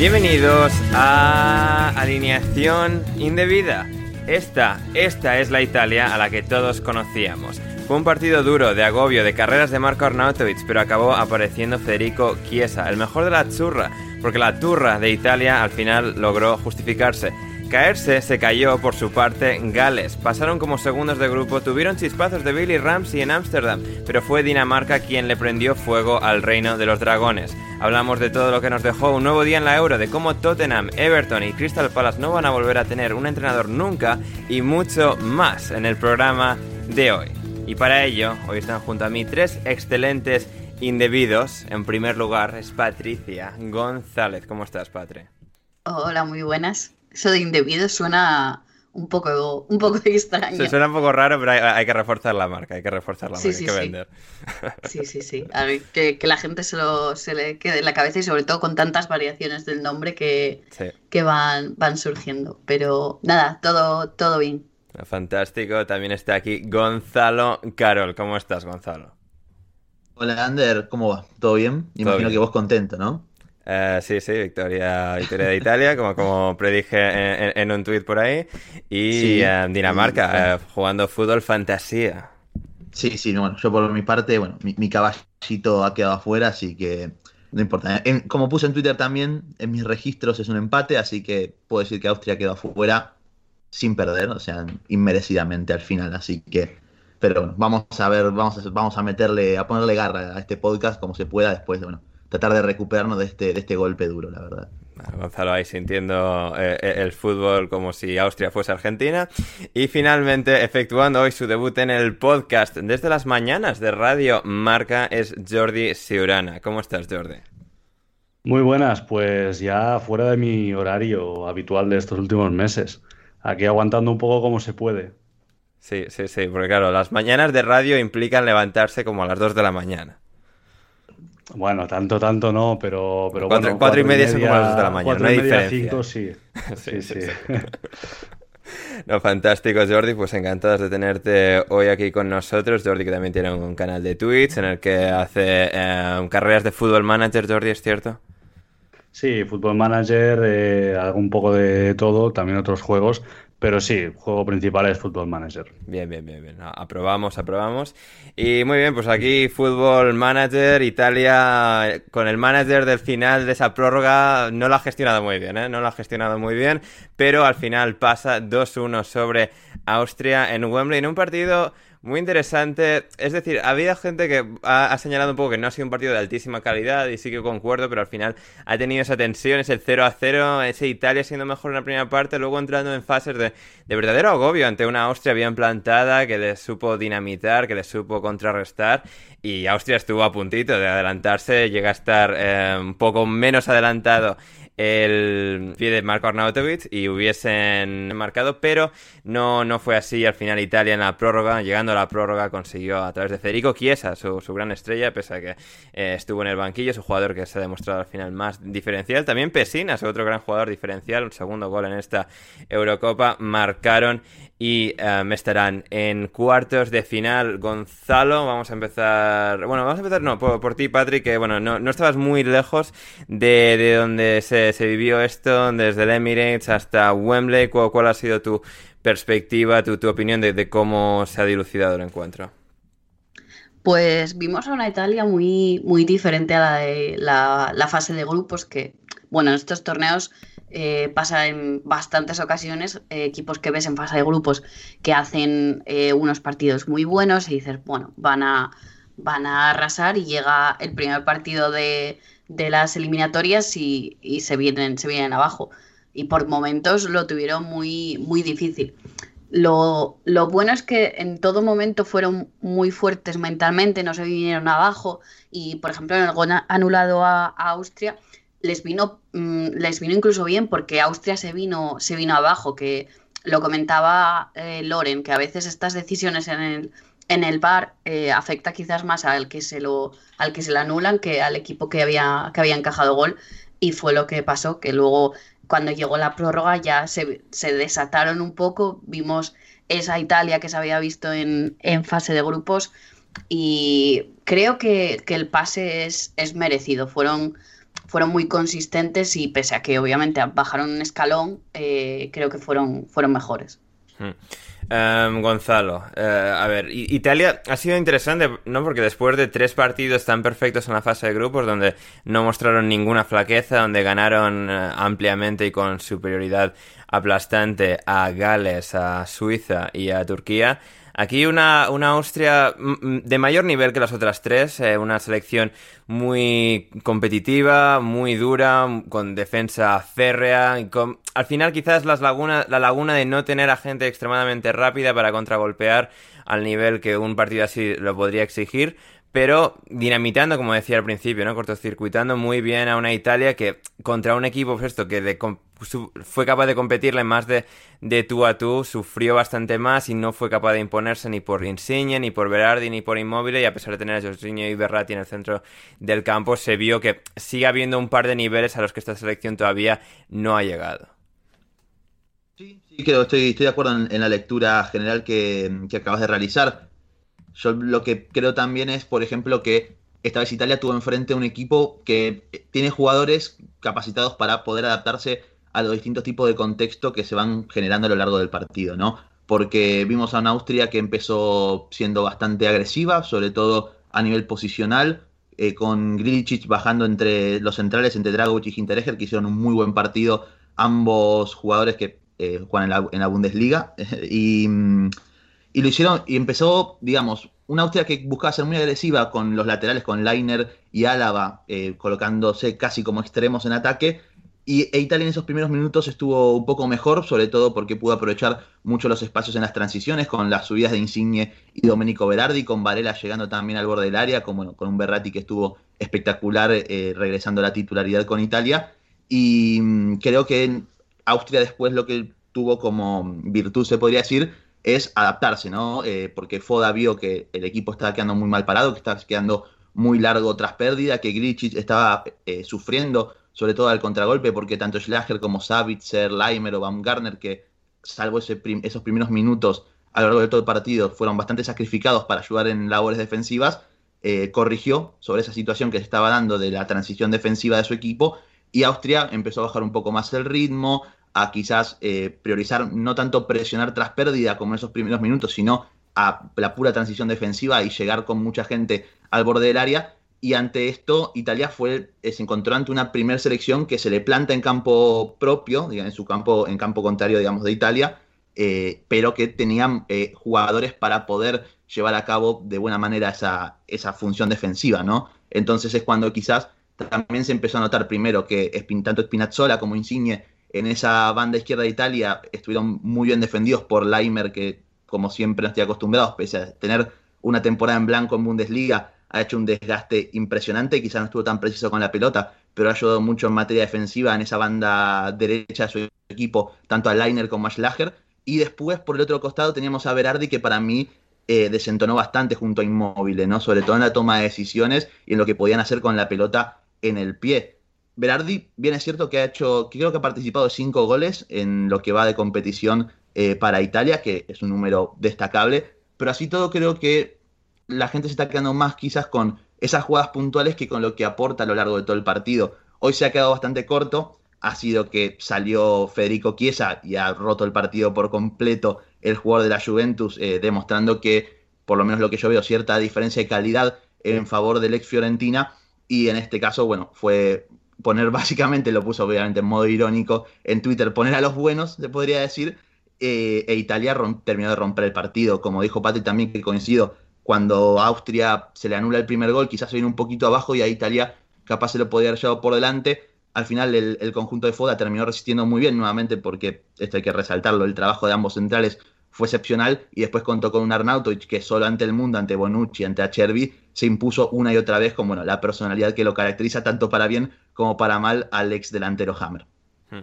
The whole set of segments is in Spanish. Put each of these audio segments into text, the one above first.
Bienvenidos a Alineación Indebida. Esta, esta es la Italia a la que todos conocíamos. Fue un partido duro, de agobio, de carreras de Marco Arnautovic, pero acabó apareciendo Federico Chiesa, el mejor de la Azzurra, porque la Turra de Italia al final logró justificarse. Caerse se cayó por su parte Gales. Pasaron como segundos de grupo, tuvieron chispazos de Billy Ramsey en Ámsterdam, pero fue Dinamarca quien le prendió fuego al reino de los dragones. Hablamos de todo lo que nos dejó un nuevo día en la Euro, de cómo Tottenham, Everton y Crystal Palace no van a volver a tener un entrenador nunca y mucho más en el programa de hoy. Y para ello, hoy están junto a mí tres excelentes indebidos. En primer lugar es Patricia González. ¿Cómo estás, Patri? Hola, muy buenas. Eso de indebido suena un poco, un poco extraño. Se suena un poco raro, pero hay, hay que reforzar la marca, hay que reforzar la Sí, marca, sí, hay que sí. vender. Sí, sí, sí. A ver, que, que la gente se, lo, se le quede en la cabeza y sobre todo con tantas variaciones del nombre que, Sí. que van, van surgiendo. Pero nada, todo, todo bien. Fantástico. También está aquí Gonzalo Carol. ¿Cómo estás, Gonzalo? Hola Ander, ¿cómo va? ¿Todo bien? Imagino bien. que vos contento, ¿no? Eh, sí, sí, victoria, victoria de Italia, como, como predije en, un tuit por ahí. Y Sí. eh, Dinamarca, Sí. eh, jugando fútbol fantasía. Sí, sí, no, bueno, yo por mi parte, bueno, mi, mi caballito ha quedado afuera, así que no importa. En- como puse en Twitter también, en mis registros es un empate, así que puedo decir que Austria quedó afuera sin perder, o sea, inmerecidamente al final, así que, pero bueno, vamos a ver, vamos a, vamos a meterle, a ponerle garra a este podcast como se pueda después, de, bueno, tratar de recuperarnos de este, de este golpe duro, la verdad. Gonzalo ahí sintiendo eh, eh, el fútbol como si Austria fuese Argentina. Y finalmente, efectuando hoy su debut en el podcast desde las mañanas de Radio Marca, es Jordi Siurana. ¿Cómo estás, Jordi? Muy buenas, pues ya fuera de mi horario habitual de estos últimos meses. Aquí aguantando un poco como se puede. Sí, sí, sí, porque claro, las mañanas de radio implican levantarse como a las 2 de la mañana. Bueno, tanto, tanto no, pero, pero Cuatro- bueno, cuatro y media son como las dos de la mañana, cuatro no y hay media, diferencia. cinco, sí. Sí, Sí, sí, sí. sí. No, fantástico, Jordi. Pues encantados de tenerte hoy aquí con nosotros. Jordi, que también tiene un canal de Twitch en el que hace eh, carreras de fútbol manager, Jordi, ¿es cierto? Sí, Football Manager, eh, un poco de todo, también otros juegos, Pero sí, juego principal es Football Manager. Bien, bien, bien, bien. Aprobamos, aprobamos. Y muy bien, pues aquí Football Manager, Italia, con el manager del final de esa prórroga, no lo ha gestionado muy bien, ¿eh? No lo ha gestionado muy bien, pero al final pasa 2-1 sobre Austria en Wembley en un partido muy interesante. Es decir, había gente que ha, señalado un poco que no ha sido un partido de altísima calidad y sí que concuerdo, pero al final ha tenido esa tensión, ese 0 a 0, ese Italia siendo mejor en la primera parte, luego entrando en fases de, verdadero agobio ante una Austria bien plantada que le supo dinamitar, que le supo contrarrestar y Austria estuvo a puntito de adelantarse, llega a estar eh, un poco menos adelantado el pie de Marco Arnautovic y hubiesen marcado, pero no, no fue así. Al final Italia en la prórroga, llegando a la prórroga, consiguió a través de Federico Chiesa, su, gran estrella, pese a que eh, estuvo en el banquillo, su jugador que se ha demostrado al final más diferencial. También Pesina, su otro gran jugador diferencial, un segundo gol en esta Eurocopa, marcaron y um, estarán en cuartos de final Gonzalo. Vamos a empezar. Bueno, vamos a empezar, no, por, ti, Patrick, que bueno, no, no estabas muy lejos de, de donde se, se, vivió esto, desde el Emirates hasta Wembley. ¿Cuál, ha sido tu perspectiva, tu, opinión de, cómo se ha dilucidado el encuentro? Pues vimos a una Italia muy, muy diferente a la de la, la fase de grupos que, bueno, en estos torneos eh, pasa en bastantes ocasiones eh, equipos que ves en fase de grupos que hacen eh, unos partidos muy buenos y dices, bueno, van a, van a arrasar y llega el primer partido de, las eliminatorias y, se, vienen, se vienen abajo. Y por momentos lo tuvieron muy, muy difícil. Lo, bueno es que en todo momento fueron muy fuertes mentalmente, no se vinieron abajo y, por ejemplo, en el gol anulado a Austria, les vino, mm, les vino incluso bien porque Austria se vino, se vino abajo, que lo comentaba eh, Loren, que a veces estas decisiones en el, en el bar eh, afecta quizás más al que se lo, al que se le anulan que al equipo que había, que había encajado gol. Y fue lo que pasó, que luego cuando llegó la prórroga ya se, desataron un poco, vimos esa Italia que se había visto en, en fase de grupos y creo que, que el pase es, es merecido. Fueron fueron muy consistentes y pese a que obviamente bajaron un escalón, eh, creo que fueron, fueron mejores. Hmm. Em, Gonzalo, eh, a ver, Italia ha sido interesante, ¿no? Porque después de tres partidos tan perfectos en la fase de grupos, donde no mostraron ninguna flaqueza, donde ganaron eh, ampliamente y con superioridad aplastante a Gales, a Suiza y a Turquía, Aquí una, una Austria de mayor nivel que las otras tres, eh, una selección muy competitiva, muy dura, con defensa férrea, y con, al final quizás las laguna, la laguna de no tener a gente extremadamente rápida para contragolpear al nivel que un partido así lo podría exigir, pero dinamitando, como decía al principio, ¿no? Cortocircuitando muy bien a una Italia que contra un equipo pues esto, que fue capaz de competirle más de, de tú a tú, sufrió bastante más y no fue capaz de imponerse ni por Insigne, ni por Berardi, ni por Immobile y a pesar de tener a Jorginho y Berratti en el centro del campo, se vio que sigue habiendo un par de niveles a los que esta selección todavía no ha llegado. Sí, sí, creo, estoy, estoy de acuerdo en, la lectura general que acabas de realizar yo lo que creo también es, por ejemplo, que esta vez Italia tuvo enfrente un equipo que tiene jugadores capacitados para poder adaptarse a los distintos tipos de contexto que se van generando a lo largo del partido, ¿no? Porque vimos a una Austria que empezó siendo bastante agresiva, sobre todo a nivel posicional, eh, con Grilicic bajando entre los centrales, entre Dragovic y Hinteregger, que hicieron un muy buen partido, ambos jugadores que eh, juegan en la Bundesliga. y mm, y lo hicieron, y empezó, digamos, una Austria que buscaba ser muy agresiva con los laterales, con Leiner y Álava, eh, colocándose casi como extremos en ataque. Y e Italia en esos primeros minutos estuvo un poco mejor, sobre todo porque pudo aprovechar mucho los espacios en las transiciones, con las subidas de Insigne y Domenico Berardi, con Varela llegando también al borde del área, como, con un Berratti que estuvo espectacular eh, regresando a la titularidad con Italia. Y mm, creo que Austria después lo que tuvo como virtud, se podría decir, es adaptarse, ¿no? Eh, porque Foda vio que el equipo estaba quedando muy mal parado, que estaba quedando muy largo tras pérdida, que Glitchich estaba eh, sufriendo, sobre todo al contragolpe, porque tanto Schlager como Savitzer, Leimer o Baumgartner, que salvo esos primeros minutos a lo largo de todo el partido, fueron bastante sacrificados para ayudar en labores defensivas, eh, corrigió sobre esa situación que se estaba dando de la transición defensiva de su equipo y Austria empezó a bajar un poco más el ritmo, a quizás eh, priorizar no tanto presionar tras pérdida como en esos primeros minutos, sino a la pura transición defensiva y llegar con mucha gente al borde del área. Y ante esto, Italia fue, eh, se encontró ante una primera selección que se le planta en campo propio, digamos, en su campo, en campo contrario, digamos, de Italia, eh, pero que tenían jugadores para poder llevar a cabo de buena manera esa, esa función defensiva, ¿no? Entonces es cuando quizás también se empezó a notar primero que tanto Spinazzola como Insigne en esa banda izquierda de Italia estuvieron muy bien defendidos por Leimer, que como siempre no estoy acostumbrado, pese a tener una temporada en blanco en Bundesliga, ha hecho un desgaste impresionante, quizás no estuvo tan preciso con la pelota, pero ha ayudado mucho en materia defensiva en esa banda derecha de su equipo, tanto a Leiner como a Schlager. Y después, por el otro costado, teníamos a Berardi, que para mí eh, desentonó bastante junto a Inmóvil, ¿no? Sobre todo en la toma de decisiones y en lo que podían hacer con la pelota en el pie. Berardi, bien es cierto que ha hecho, creo que ha participado cinco goles en lo que va de competición eh, para Italia, que es un número destacable, pero así todo creo que la gente se está quedando más quizás con esas jugadas puntuales que con lo que aporta a lo largo de todo el partido. Hoy se ha quedado bastante corto, ha sido que salió Federico Chiesa y ha roto el partido por completo el jugador de la Juventus, eh, demostrando que, por lo menos lo que yo veo, cierta diferencia de calidad en favor del ex Fiorentina. Y en este caso, bueno, fue poner básicamente, lo puso obviamente en modo irónico en Twitter, poner a los buenos, se podría decir, eh, e Italia terminó de romper el partido. Como dijo Pati también, que coincido, cuando Austria se le anula el primer gol, quizás se viene un poquito abajo y a Italia capaz se lo podía haber llevado por delante. Al final el, conjunto de Foda terminó resistiendo muy bien nuevamente porque esto hay que resaltarlo, el trabajo de ambos centrales fue excepcional y después contó con un Arnautovic que solo ante el mundo, ante Bonucci, ante Acerbi, se impuso una y otra vez con bueno, la personalidad que lo caracteriza tanto para bien como para mal al ex delantero Hammer. Hmm.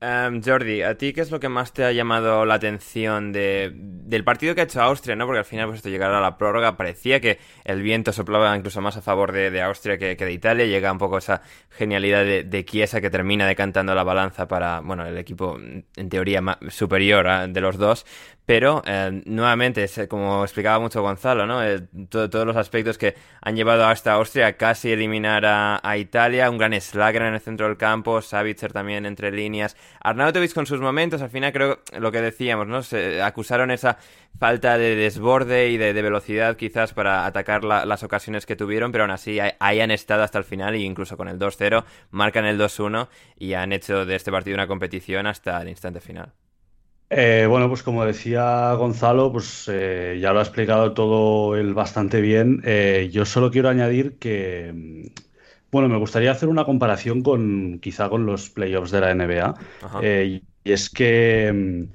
Em, Jordi, ¿a ti qué es lo que más te ha llamado la atención de, del partido que ha hecho Austria? ¿no? Porque al final, pues esto llegar a la prórroga, parecía que el viento soplaba incluso más a favor de, Austria que, de Italia. Llega un poco esa genialidad de, de, Chiesa que termina decantando la balanza para, bueno, el equipo en teoría superior de los dos. Pero eh, nuevamente, como explicaba mucho Gonzalo, ¿no? Eh, todos los aspectos que han llevado hasta Austria a casi eliminar a, Italia, un gran Slager en el centro del campo, Savitzer también entre líneas, Arnautovic con sus momentos, al final creo lo que decíamos, ¿no? Se acusaron esa falta de desborde y de, velocidad quizás para atacar las ocasiones que tuvieron, pero aún así ahí han estado hasta el final e incluso con el 2-0 marcan el 2-1 y han hecho de este partido una competición hasta el instante final. Eh, bueno, pues como decía Gonzalo, pues eh, ya lo ha explicado todo él bastante bien. Eh, yo solo quiero añadir que, mm, bueno, me gustaría hacer una comparación con quizá con los playoffs de la NBA. y es que mm,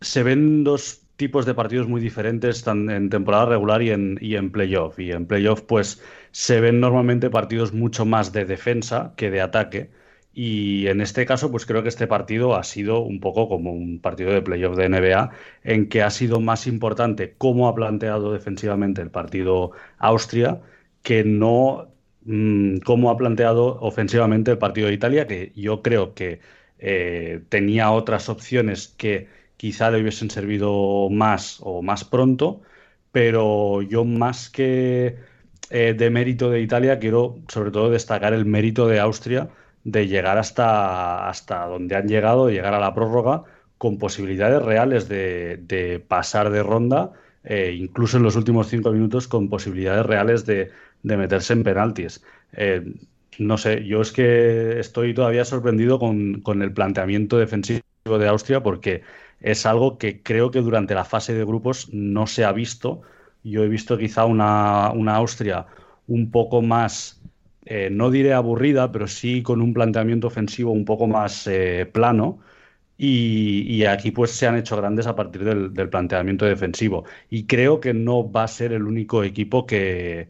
se ven dos tipos de partidos muy diferentes en temporada regular y en, y en playoff. Y en playoff, pues se ven normalmente partidos mucho más de defensa que de ataque. Y en este caso, pues creo que este partido ha sido un poco como un partido de playoff de NBA, en que ha sido más importante cómo ha planteado defensivamente el partido Austria que no mm, cómo ha planteado ofensivamente el partido de Italia, que yo creo que eh, tenía otras opciones que quizá le hubiesen servido más o más pronto, pero yo más que eh, de mérito de Italia quiero sobre todo destacar el mérito de Austria de llegar hasta, hasta donde han llegado, de llegar a la prórroga con posibilidades reales de, pasar de ronda, eh, incluso en los últimos cinco minutos con posibilidades reales de, meterse en penaltis. Eh, no sé, yo es que estoy todavía sorprendido con, el planteamiento defensivo de Austria porque es algo que creo que durante la fase de grupos no se ha visto. Yo he visto quizá una, una Austria un poco más eh, no diré aburrida, pero sí con un planteamiento ofensivo un poco más eh, plano. Y, aquí pues se han hecho grandes a partir del, planteamiento defensivo. Y creo que no va a ser el único equipo que,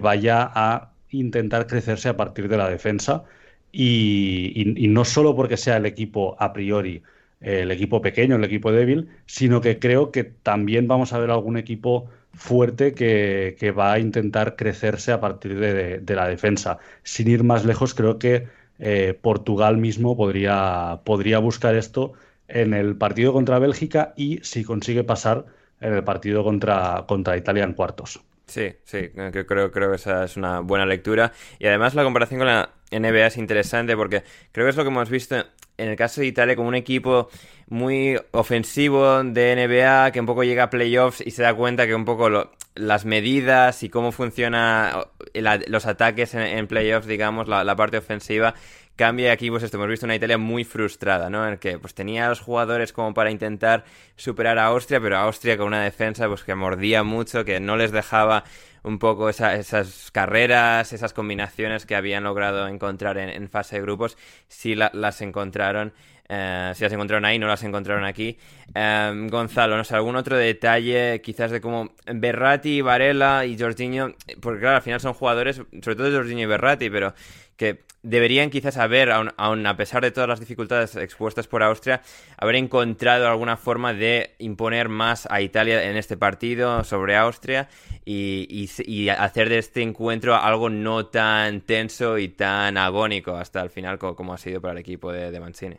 vaya a intentar crecerse a partir de la defensa. Y, no solo porque sea el equipo a priori, el equipo pequeño, el equipo débil, sino que creo que también vamos a ver algún equipo fuerte que, va a intentar crecerse a partir de, la defensa. Sin ir más lejos, creo que eh, Portugal mismo podría, podría buscar esto en el partido contra Bélgica y si consigue pasar en el partido contra, contra Italia en cuartos. Sí, sí, creo, creo que esa es una buena lectura. Y además la comparación con la NBA es interesante porque creo que es lo que hemos visto en el caso de Italia como un equipo muy ofensivo de NBA que un poco llega a playoffs y se da cuenta que un poco las medidas y cómo funciona los ataques en, playoffs, digamos, la, parte ofensiva, cambia aquí, pues esto, hemos visto una Italia muy frustrada, ¿no? En el que pues tenía a los jugadores como para intentar superar a Austria, pero Austria con una defensa pues que mordía mucho, que no les dejaba un poco esas carreras, esas combinaciones que habían logrado encontrar en, fase de grupos, sí las encontraron. Eh, si las encontraron ahí, no las encontraron aquí. Em, Gonzalo, no sé, algún otro detalle quizás de cómo Berratti, Varela y Jorginho, porque claro, al final son jugadores, sobre todo Jorginho y Berratti, pero que deberían quizás haber, aun, a pesar de todas las dificultades expuestas por Austria, haber encontrado alguna forma de imponer más a Italia en este partido sobre Austria y, hacer de este encuentro algo no tan tenso y tan agónico hasta el final como, ha sido para el equipo de, Mancini.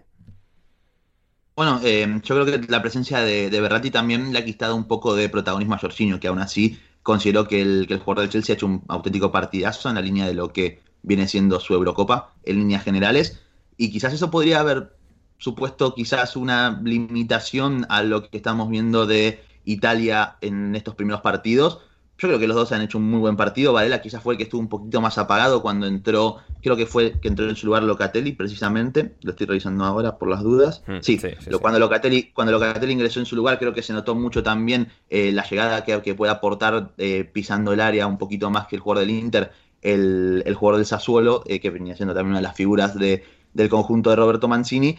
Bueno, eh, yo creo que la presencia de, de, Berratti también le ha quitado un poco de protagonismo a Jorginho, que aún así consideró que el, que el jugador del Chelsea ha hecho un auténtico partidazo en la línea de lo que viene siendo su Eurocopa en líneas generales. Y quizás eso podría haber supuesto quizás una limitación a lo que estamos viendo de Italia en estos primeros partidos. Yo creo que los dos han hecho un muy buen partido. Varela quizás fue el que estuvo un poquito más apagado cuando entró, creo que fue que entró en su lugar Locatelli precisamente. Lo estoy revisando ahora por las dudas. Mm, sí, cuando, Locatelli, cuando Locatelli ingresó en su lugar, creo que se notó mucho también eh, la llegada que, que puede aportar eh, pisando el área un poquito más que el jugador del Inter el, jugador del Sassuolo, eh, que venía siendo también una de las figuras de, del conjunto de Roberto Mancini.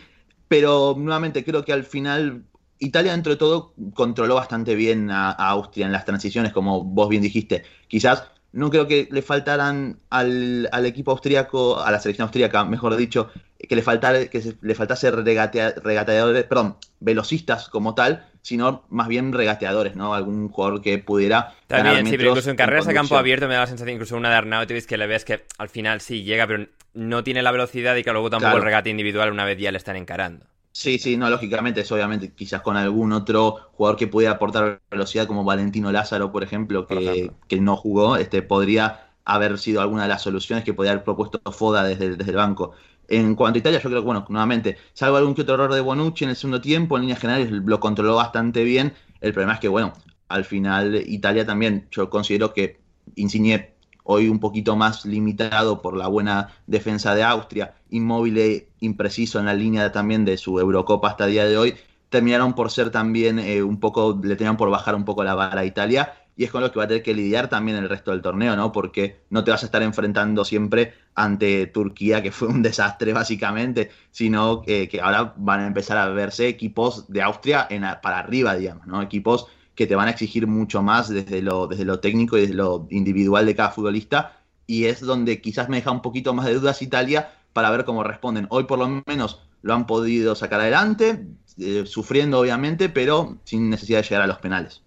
Pero nuevamente creo que al final Italia, dentro de todo, controló bastante bien a, Austria en las transiciones, como vos bien dijiste. Quizás no creo que le faltaran al, equipo austríaco, a la selección austríaca, mejor dicho, que le, faltara, que le faltase regateadores, perdón, velocistas como tal, sino más bien regateadores, ¿no? Algún jugador que pudiera. También, sí, pero incluso en carreras a campo abierto me da la sensación, incluso una de Arnautovic, que le ves que al final sí llega, pero no tiene la velocidad y que luego tampoco el regate individual una vez ya le están encarando. Sí, sí, no, lógicamente, es obviamente quizás con algún otro jugador que pudiera aportar velocidad, como Valentino Lázaro, por ejemplo, que, que no jugó, este podría haber sido alguna de las soluciones que podría haber propuesto Foda desde, desde el banco. En cuanto a Italia, yo creo que, bueno, nuevamente, salvo algún que otro error de Bonucci en el segundo tiempo, en líneas generales lo controló bastante bien. El problema es que, bueno, al final Italia también, yo considero que Insigne hoy un poquito más limitado por la buena defensa de Austria, inmóvil e impreciso en la línea también de su Eurocopa hasta el día de hoy, terminaron por ser también eh, un poco, le tenían por bajar un poco la vara a Italia y es con lo que va a tener que lidiar también el resto del torneo, ¿no? Porque no te vas a estar enfrentando siempre ante Turquía, que fue un desastre básicamente, sino que, ahora van a empezar a verse equipos de Austria para arriba, digamos, ¿no? Equipos que te van a exigir mucho más desde lo, desde lo técnico y desde lo individual de cada futbolista, y es donde quizás me deja un poquito más de dudas Italia para ver cómo responden. Hoy por lo menos lo han podido sacar adelante, eh, sufriendo obviamente, pero sin necesidad de llegar a los penales.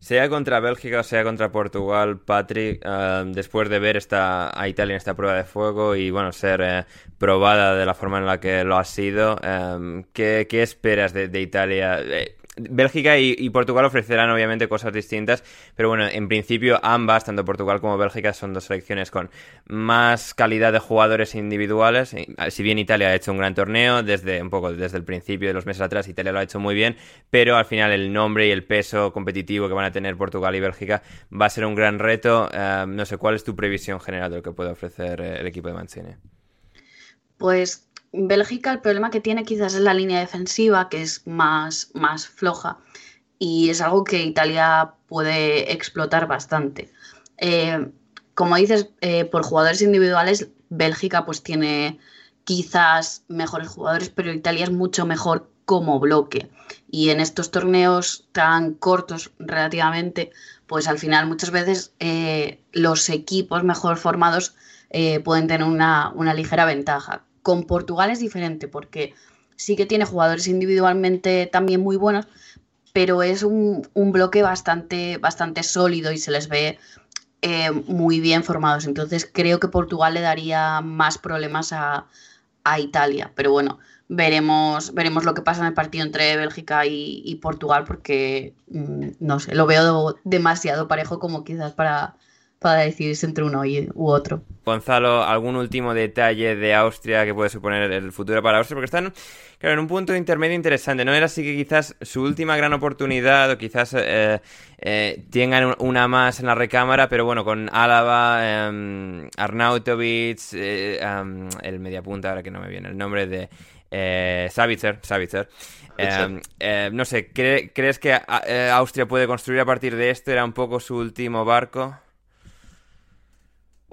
Sea contra Bélgica o sea contra Portugal, Patrick, eh, después de ver esta, a Italia en esta prueba de fuego y bueno, ser eh, probada de la forma en la que lo ha sido, eh, ¿qué, esperas de Italia? Bélgica y, Portugal ofrecerán obviamente cosas distintas, pero bueno, en principio ambas, tanto Portugal como Bélgica, son dos selecciones con más calidad de jugadores individuales. Si bien Italia ha hecho un gran torneo, desde un poco desde el principio de los meses atrás, Italia lo ha hecho muy bien, pero al final el nombre y el peso competitivo que van a tener Portugal y Bélgica va a ser un gran reto. Eh, no sé, ¿cuál es tu previsión general de lo que puede ofrecer eh, el equipo de Mancini? Pues Bélgica el problema que tiene quizás es la línea defensiva, que es más, más floja, y es algo que Italia puede explotar bastante. Eh, como dices, eh, por jugadores individuales, Bélgica pues tiene quizás mejores jugadores, pero Italia es mucho mejor como bloque. Y en estos torneos tan cortos relativamente, pues al final muchas veces eh, los equipos mejor formados pueden tener una, una ligera ventaja con Portugal es diferente porque sí que tiene jugadores individualmente también muy buenos, pero es un, bloque bastante, bastante sólido y se les ve eh, muy bien formados. Entonces creo que Portugal le daría más problemas a, Italia. Pero bueno, veremos, veremos lo que pasa en el partido entre Bélgica y, Portugal porque, mm, no sé, lo veo demasiado parejo como quizás para, para decidirse entre uno u otro. Gonzalo, ¿algún último detalle de Austria que puede suponer el futuro para Austria? Porque están, claro, en un punto intermedio interesante. No era así que quizás su última gran oportunidad o quizás eh, eh, tengan una más en la recámara, pero bueno, con Álava, eh, Arnautovic, eh, el mediapunta, ahora que no me viene el nombre de eh, Savitzer, Savitzer. no sé, ¿crees que Austria puede construir a partir de esto? ¿Era un poco su último barco?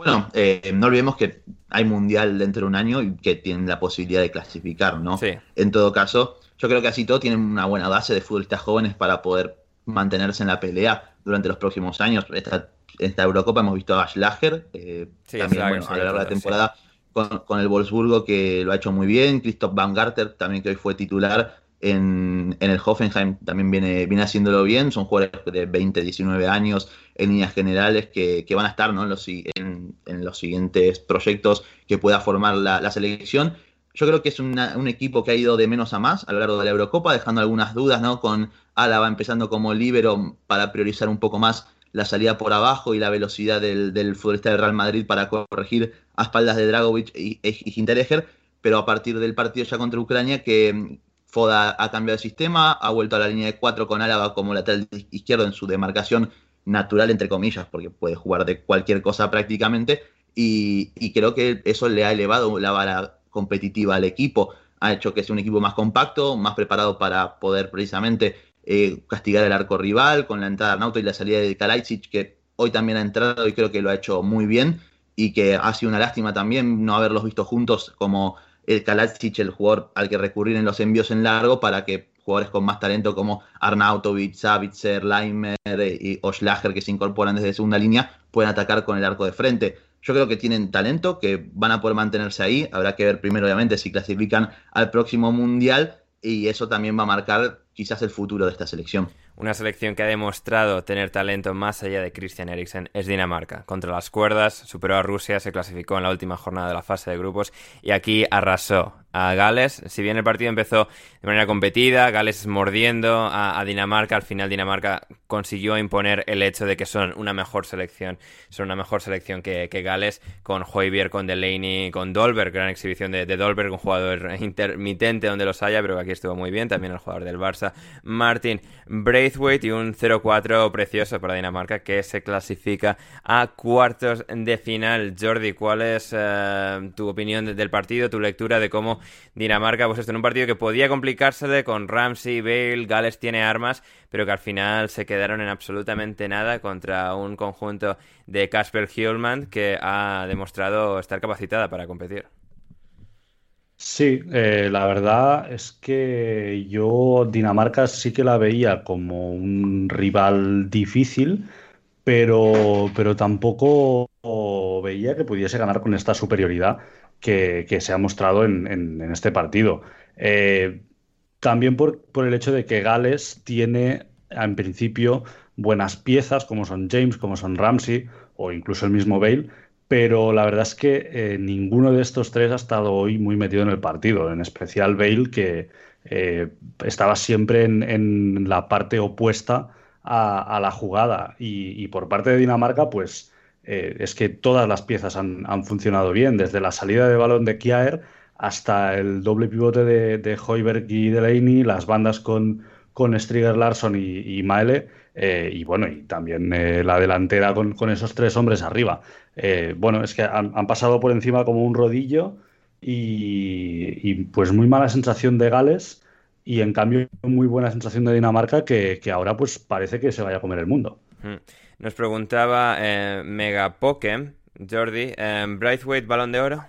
Bueno, eh, no olvidemos que hay mundial dentro de un año y que tienen la posibilidad de clasificar, ¿no? Sí. En todo caso, yo creo que así todo tienen una buena base de futbolistas jóvenes para poder mantenerse en la pelea durante los próximos años. Esta, esta Eurocopa hemos visto a Schlager, eh, también bueno, a lo largo de la temporada, con, el Wolfsburgo que lo ha hecho muy bien, Christoph Van Garter también que hoy fue titular en, el Hoffenheim también viene, viene haciéndolo bien, son jugadores de 20, 19 años en líneas generales que, van a estar ¿no? en, los, en, siguientes proyectos que pueda formar la, selección. Yo creo que es un equipo que ha ido de menos a más a lo largo de la Eurocopa, dejando algunas dudas, ¿no? Con Álava empezando como líbero para priorizar un poco más la salida por abajo y la velocidad del, futbolista del Real Madrid para corregir a espaldas de Dragovic y, y pero a partir del partido ya contra Ucrania que Foda ha cambiado de sistema, ha vuelto a la línea de cuatro con Álava como lateral izquierdo en su demarcación natural, entre comillas, porque puede jugar de cualquier cosa prácticamente, y, creo que eso le ha elevado la vara competitiva al equipo, ha hecho que sea un equipo más compacto, más preparado para poder precisamente eh, castigar el arco rival con la entrada de Arnauto y la salida de Kalajdzic, que hoy también ha entrado y creo que lo ha hecho muy bien, y que ha sido una lástima también no haberlos visto juntos como el Kalacic el jugador al que recurrir en los envíos en largo para que jugadores con más talento como Arnautovic, Savitzer, Leimer eh, y Oschlager que se incorporan desde segunda línea puedan atacar con el arco de frente. Yo creo que tienen talento, que van a poder mantenerse ahí. Habrá que ver primero, obviamente, si clasifican al próximo Mundial y eso también va a marcar quizás el futuro de esta selección. Una selección que ha demostrado tener talento más allá de Christian Eriksen es Dinamarca. Contra las cuerdas, superó a Rusia, se clasificó en la última jornada de la fase de grupos y aquí arrasó a Gales. Si bien el partido empezó de manera competida, Gales mordiendo a, Dinamarca, al final Dinamarca consiguió imponer el hecho de que son una mejor selección, son una mejor selección que, Gales, con Hoybier, con Delaney, con Dolberg, gran exhibición de, de, Dolberg, un jugador intermitente donde los haya, pero que aquí estuvo muy bien, también el jugador del Barça, Martin Braithwaite y un 0-4 precioso para Dinamarca que se clasifica a cuartos de final. Jordi, ¿cuál es eh, tu opinión del partido, tu lectura de cómo Dinamarca, pues esto en un partido que podía complicársele con Ramsey, Bale, Gales tiene armas, pero que al final se quedaron en absolutamente nada contra un conjunto de Casper Hjulmand que ha demostrado estar capacitada para competir. Sí, eh, la verdad es que yo Dinamarca sí que la veía como un rival difícil, pero, pero tampoco veía que pudiese ganar con esta superioridad que, se ha mostrado en, este partido. Eh, también por, el hecho de que Gales tiene, en principio, buenas piezas, como son James, como son Ramsey, o incluso el mismo Bale, pero la verdad es que eh, ninguno de estos tres ha estado hoy muy metido en el partido, en especial Bale, que eh, estaba siempre en, la parte opuesta a, la jugada. Y, por parte de Dinamarca, pues eh, es que todas las piezas han, funcionado bien, desde la salida de balón de Kjaer hasta el doble pivote de, de y Delaney, las bandas con, con Striger Larsson y, Maele, eh, y bueno, y también eh, la delantera con, esos tres hombres arriba. bueno, es que han, pasado por encima como un rodillo y, pues muy mala sensación de Gales y en cambio muy buena sensación de Dinamarca que, ahora pues parece que se vaya a comer el mundo. Hmm. Nos preguntaba eh, Megapoke, Jordi, eh, Braithwaite, balón de oro.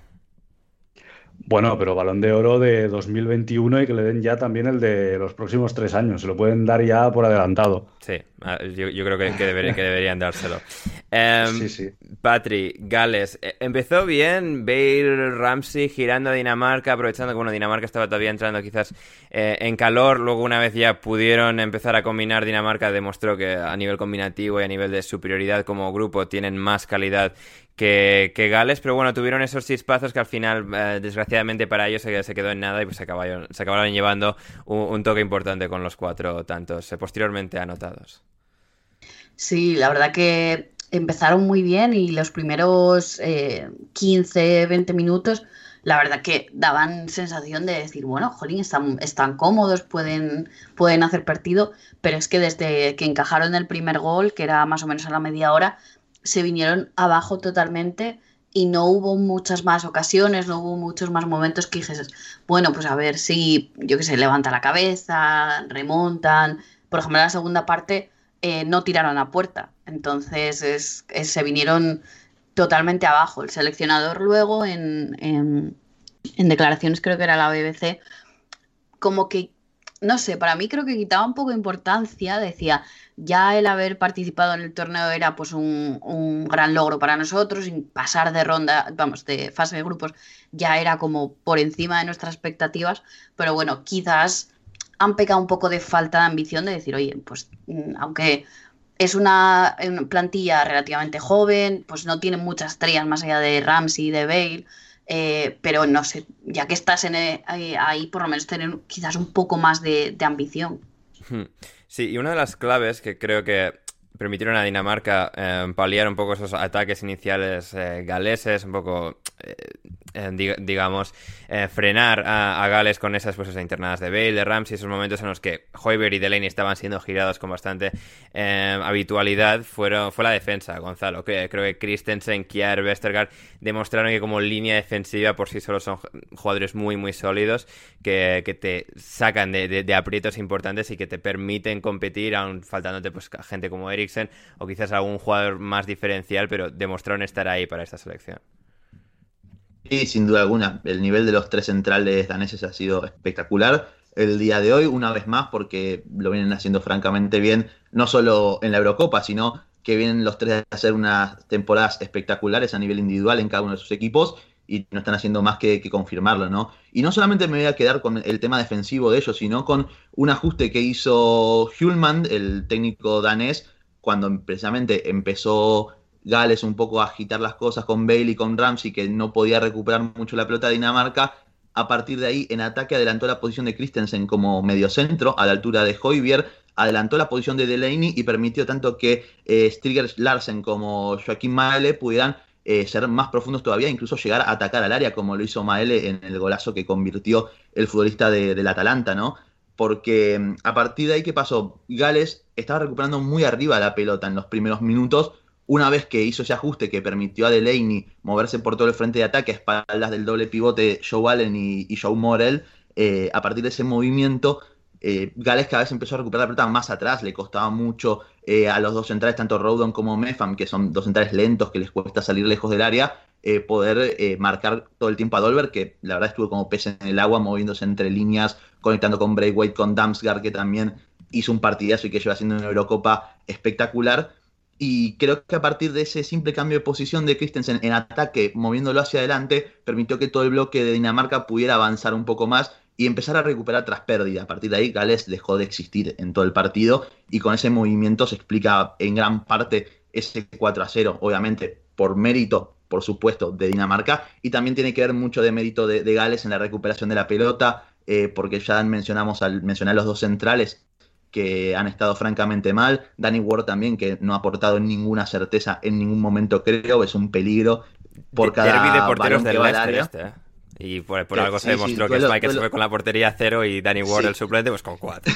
Bueno, pero balón de oro de 2021 y que le den ya también el de los próximos tres años. Se lo pueden dar ya por adelantado. Sí, ah, yo, creo que, que, deberían dárselo. Em, sí, sí. Patri, Gales. Eh, empezó bien. Bale, Ramsey girando a Dinamarca, aprovechando que bueno, Dinamarca estaba todavía entrando quizás eh, en calor. Luego, una vez ya pudieron empezar a combinar, Dinamarca demostró que a nivel combinativo y a nivel de superioridad como grupo tienen más calidad que, Gales, pero bueno, tuvieron esos chispazos que al final, eh, desgraciadamente para ellos, se, quedó en nada y pues se acabaron, se acabaron llevando un, toque importante con los cuatro tantos eh, posteriormente anotados. Sí, la verdad que empezaron muy bien y los primeros 15, 20 minutos la verdad que daban sensación de decir, bueno, jolín, están, están cómodos, pueden, pueden hacer partido, pero es que desde que encajaron el primer gol, que era más o menos a la media hora, se vinieron abajo totalmente y no hubo muchas más ocasiones, no hubo muchos más momentos que dijes, bueno, pues a ver si, yo qué sé, levanta la cabeza, remontan. Por ejemplo, en la segunda parte eh, no tiraron a puerta, entonces es, se vinieron totalmente abajo. El seleccionador luego en, en, declaraciones, creo que era la BBC, como que, no sé, para mí creo que quitaba un poco de importancia, decía, ya el haber participado en el torneo era pues un, gran logro para nosotros, pasar de ronda, vamos, de fase de grupos, ya era como por encima de nuestras expectativas, pero bueno, quizás han pecado un poco de falta de ambición de decir, oye, pues mm, aunque es una, plantilla relativamente joven, pues no tiene muchas estrellas más allá de Ramsey y de Bale, eh, pero no sé, ya que estás en, eh, ahí, por lo menos tener quizás un poco más de, de ambición. Sí, y una de las claves que creo que permitieron a Dinamarca eh, paliar un poco esos ataques iniciales eh, galeses, un poco, eh, digamos, frenar a, Gales con esas pues, internadas de Bale, de Ramsey, esos momentos en los que Hoiberg y Delaney estaban siendo girados con bastante habitualidad, fueron, fue la defensa, Gonzalo. creo que Christensen, Kjær, Westergaard demostraron que como línea defensiva por sí solo son jugadores muy, muy sólidos que, te sacan de, aprietos importantes y que te permiten competir, aún faltándote pues, gente como Eric o quizás algún jugador más diferencial, pero demostraron estar ahí para esta selección. Sí, sin duda alguna. El nivel de los tres centrales daneses ha sido espectacular. El día de hoy, una vez más, porque lo vienen haciendo francamente bien, no solo en la Eurocopa, sino que vienen los tres a hacer unas temporadas espectaculares a nivel individual en cada uno de sus equipos y no están haciendo más que, que, confirmarlo, ¿no? Y no solamente me voy a quedar con el tema defensivo de ellos, sino con un ajuste que hizo Hulman, el técnico danés, cuando precisamente empezó Gales un poco a agitar las cosas con Bale y con Ramsey, que no podía recuperar mucho la pelota de Dinamarca, a partir de ahí en ataque adelantó la posición de Christensen como mediocentro a la altura de Hoybier, adelantó la posición de Delaney y permitió tanto que eh, Larsen como Joaquín Maele pudieran eh, ser más profundos todavía, incluso llegar a atacar al área como lo hizo Maele en el golazo que convirtió el futbolista del Atalanta, ¿no? porque mm, a partir de ahí, ¿qué pasó? Gales estaba recuperando muy arriba la pelota en los primeros minutos. Una vez que hizo ese ajuste que permitió a Delaney moverse por todo el frente de ataque a espaldas del doble pivote Joe Allen y, Joe Morel, eh, a partir de ese movimiento, eh, Gales cada vez empezó a recuperar la pelota más atrás, le costaba mucho eh, a los dos centrales, tanto Rodon como Mefam, que son dos centrales lentos que les cuesta salir lejos del área, poder marcar todo el tiempo a Dolber, que la verdad estuvo como pez en el agua, moviéndose entre líneas, conectando con Braithwaite, con Damsgaard, que también hizo un partidazo y que lleva haciendo una Eurocopa espectacular. Y creo que a partir de ese simple cambio de posición de Christensen en ataque, moviéndolo hacia adelante, permitió que todo el bloque de Dinamarca pudiera avanzar un poco más y empezar a recuperar tras pérdida. A partir de ahí, Gales dejó de existir en todo el partido y con ese movimiento se explica en gran parte ese 4 a 0, obviamente por mérito por supuesto, de Dinamarca, y también tiene que ver mucho de mérito de, Gales en la recuperación de la pelota, eh, porque ya mencionamos al mencionar los dos centrales que han estado francamente mal, Danny Ward también, que no ha aportado ninguna certeza en ningún momento, creo, es un peligro por cada Derby de porteros del Leicester este, ¿eh? Y por, algo se demostró que Spike se fue con la portería cero y Danny Ward, el suplente, pues con cuatro.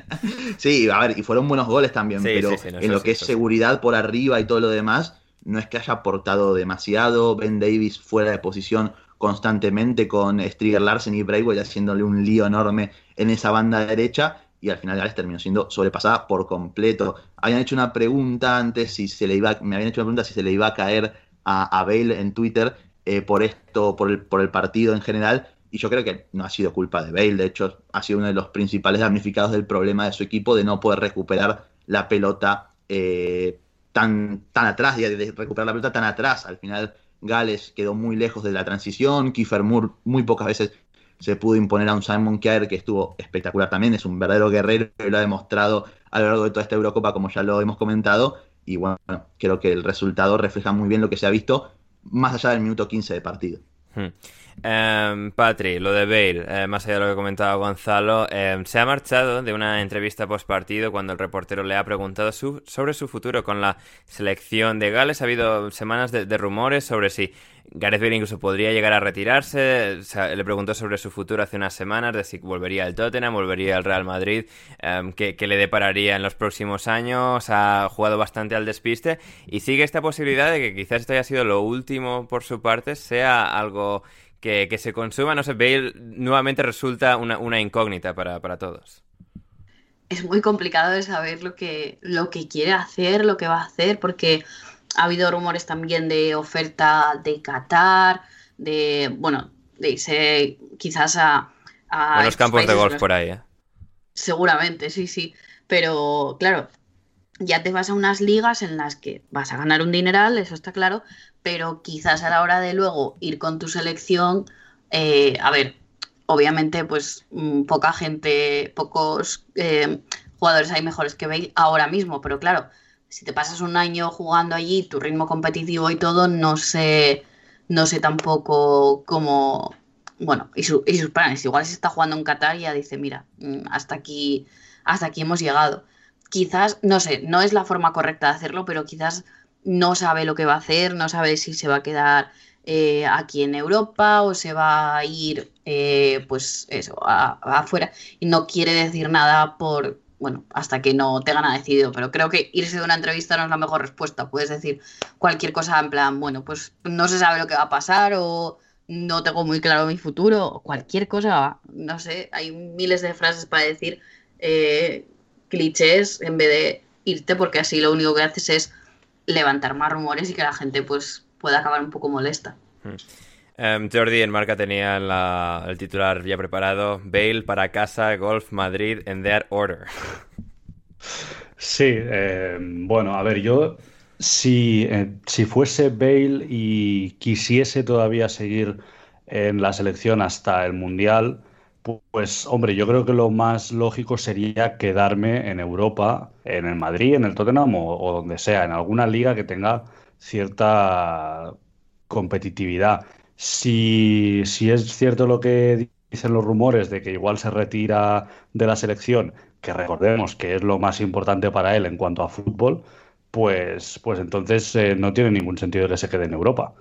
sí, a ver, y fueron buenos goles también, pero en lo que es seguridad por arriba y todo lo demás, no es que haya aportado demasiado. Ben Davis fuera de posición constantemente con Striger Larsen y Braithwaite haciéndole un lío enorme en esa banda derecha y al final Gales terminó siendo sobrepasada por completo. Habían hecho una pregunta antes si se le iba, me habían hecho una pregunta si se le iba a caer a, Bale en Twitter eh, por esto, por el, por el partido en general. Y yo creo que no ha sido culpa de Bale, de hecho ha sido uno de los principales damnificados del problema de su equipo de no poder recuperar la pelota eh, tan, tan atrás, de recuperar la pelota tan atrás. Al final Gales quedó muy lejos de la transición, Kiefer Moore muy pocas veces se pudo imponer a un Simon Kjaer que estuvo espectacular también, es un verdadero guerrero y lo ha demostrado a lo largo de toda esta Eurocopa como ya lo hemos comentado y bueno, creo que el resultado refleja muy bien lo que se ha visto más allá del minuto 15 de partido. Hmm. Em, Patri, lo de Bale, eh, más allá de lo que comentaba Gonzalo, em, se ha marchado de una entrevista post partido cuando el reportero le ha preguntado sobre su futuro con la selección de Gales. Ha habido semanas de, rumores sobre si Gareth Bale incluso podría llegar a retirarse. le preguntó sobre su futuro hace unas semanas, de si volvería al Tottenham, volvería al Real Madrid, em, qué, le depararía en los próximos años. Ha jugado bastante al despiste y sigue esta posibilidad de que quizás esto haya sido lo último por su parte, sea algo que, se consuma, no sé, Bale nuevamente resulta una, incógnita para, todos. Es muy complicado de saber lo que, lo que quiere hacer, lo que va a hacer, porque ha habido rumores también de oferta de Qatar, de, bueno, de irse quizás a... a los campos de golf por ahí, ¿eh? Seguramente, sí, sí. Pero claro, ya te vas a unas ligas en las que vas a ganar un dineral, eso está claro, pero quizás a la hora de luego ir con tu selección, eh, a ver, obviamente pues mm, poca gente, pocos eh, jugadores hay mejores que Bale ahora mismo, pero claro, si te pasas un año jugando allí, tu ritmo competitivo y todo, no sé, no sé tampoco cómo, bueno, y, sus planes, igual si está jugando en Qatar ya dice, mira, mm, hasta aquí, hasta aquí hemos llegado. Quizás, no sé, no es la forma correcta de hacerlo, pero quizás no sabe lo que va a hacer, no sabe si se va a quedar eh, aquí en Europa o se va a ir, eh, pues eso, afuera. Y no quiere decir nada por, bueno, hasta que no tenga nada decidido. Pero creo que irse de una entrevista no es la mejor respuesta. Puedes decir cualquier cosa en plan, bueno, pues no se sabe lo que va a pasar o no tengo muy claro mi futuro o cualquier cosa. No sé, hay miles de frases para decir eh, clichés en vez de irte porque así lo único que haces es levantar más rumores y que la gente pues pueda acabar un poco molesta. Hmm. Em, Jordi en marca tenía el titular ya preparado. Bale para casa, Golf Madrid en their order. Sí, em, bueno, a ver, yo si, eh, si fuese Bale y quisiese todavía seguir en la selección hasta el Mundial, pues hombre, yo creo que lo más lógico sería quedarme en Europa, en el Madrid, en el Tottenham o, donde sea, en alguna liga que tenga cierta competitividad. Si, si es cierto lo que dicen los rumores de que igual se retira de la selección, que recordemos que es lo más importante para él en cuanto a fútbol, pues, pues entonces eh, no tiene ningún sentido que se quede en Europa.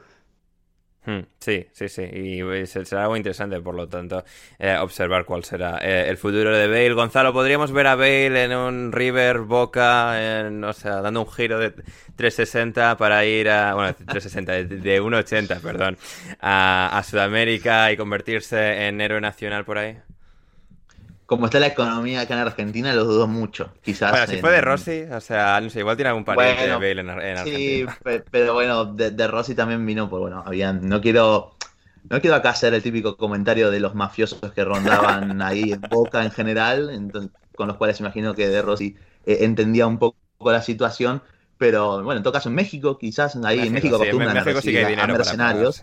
Hmm, sí, sí, sí. Y pues, será algo interesante, por lo tanto, eh, observar cuál será eh, el futuro de Bale. Gonzalo, ¿podríamos ver a Bale en un River Boca, en, o sea, dando un giro de 360 para ir a. Bueno, 360, de 1,80, perdón, a Sudamérica y convertirse en héroe nacional por ahí? Como está la economía acá en Argentina, lo dudo mucho. Quizás. Bueno, si fue de Rossi, o sea, no sé, igual tiene algún pariente de Bale en, Argentina. Sí, pero bueno, de, Rossi también vino, pues bueno, habían. No quiero. No quiero acá hacer el típico comentario de los mafiosos que rondaban ahí en Boca en general, entonces, con los cuales imagino que de Rossi eh, entendía un poco la situación, pero bueno, en todo caso en México, quizás ahí en México acostumbran a, recibir a mercenarios.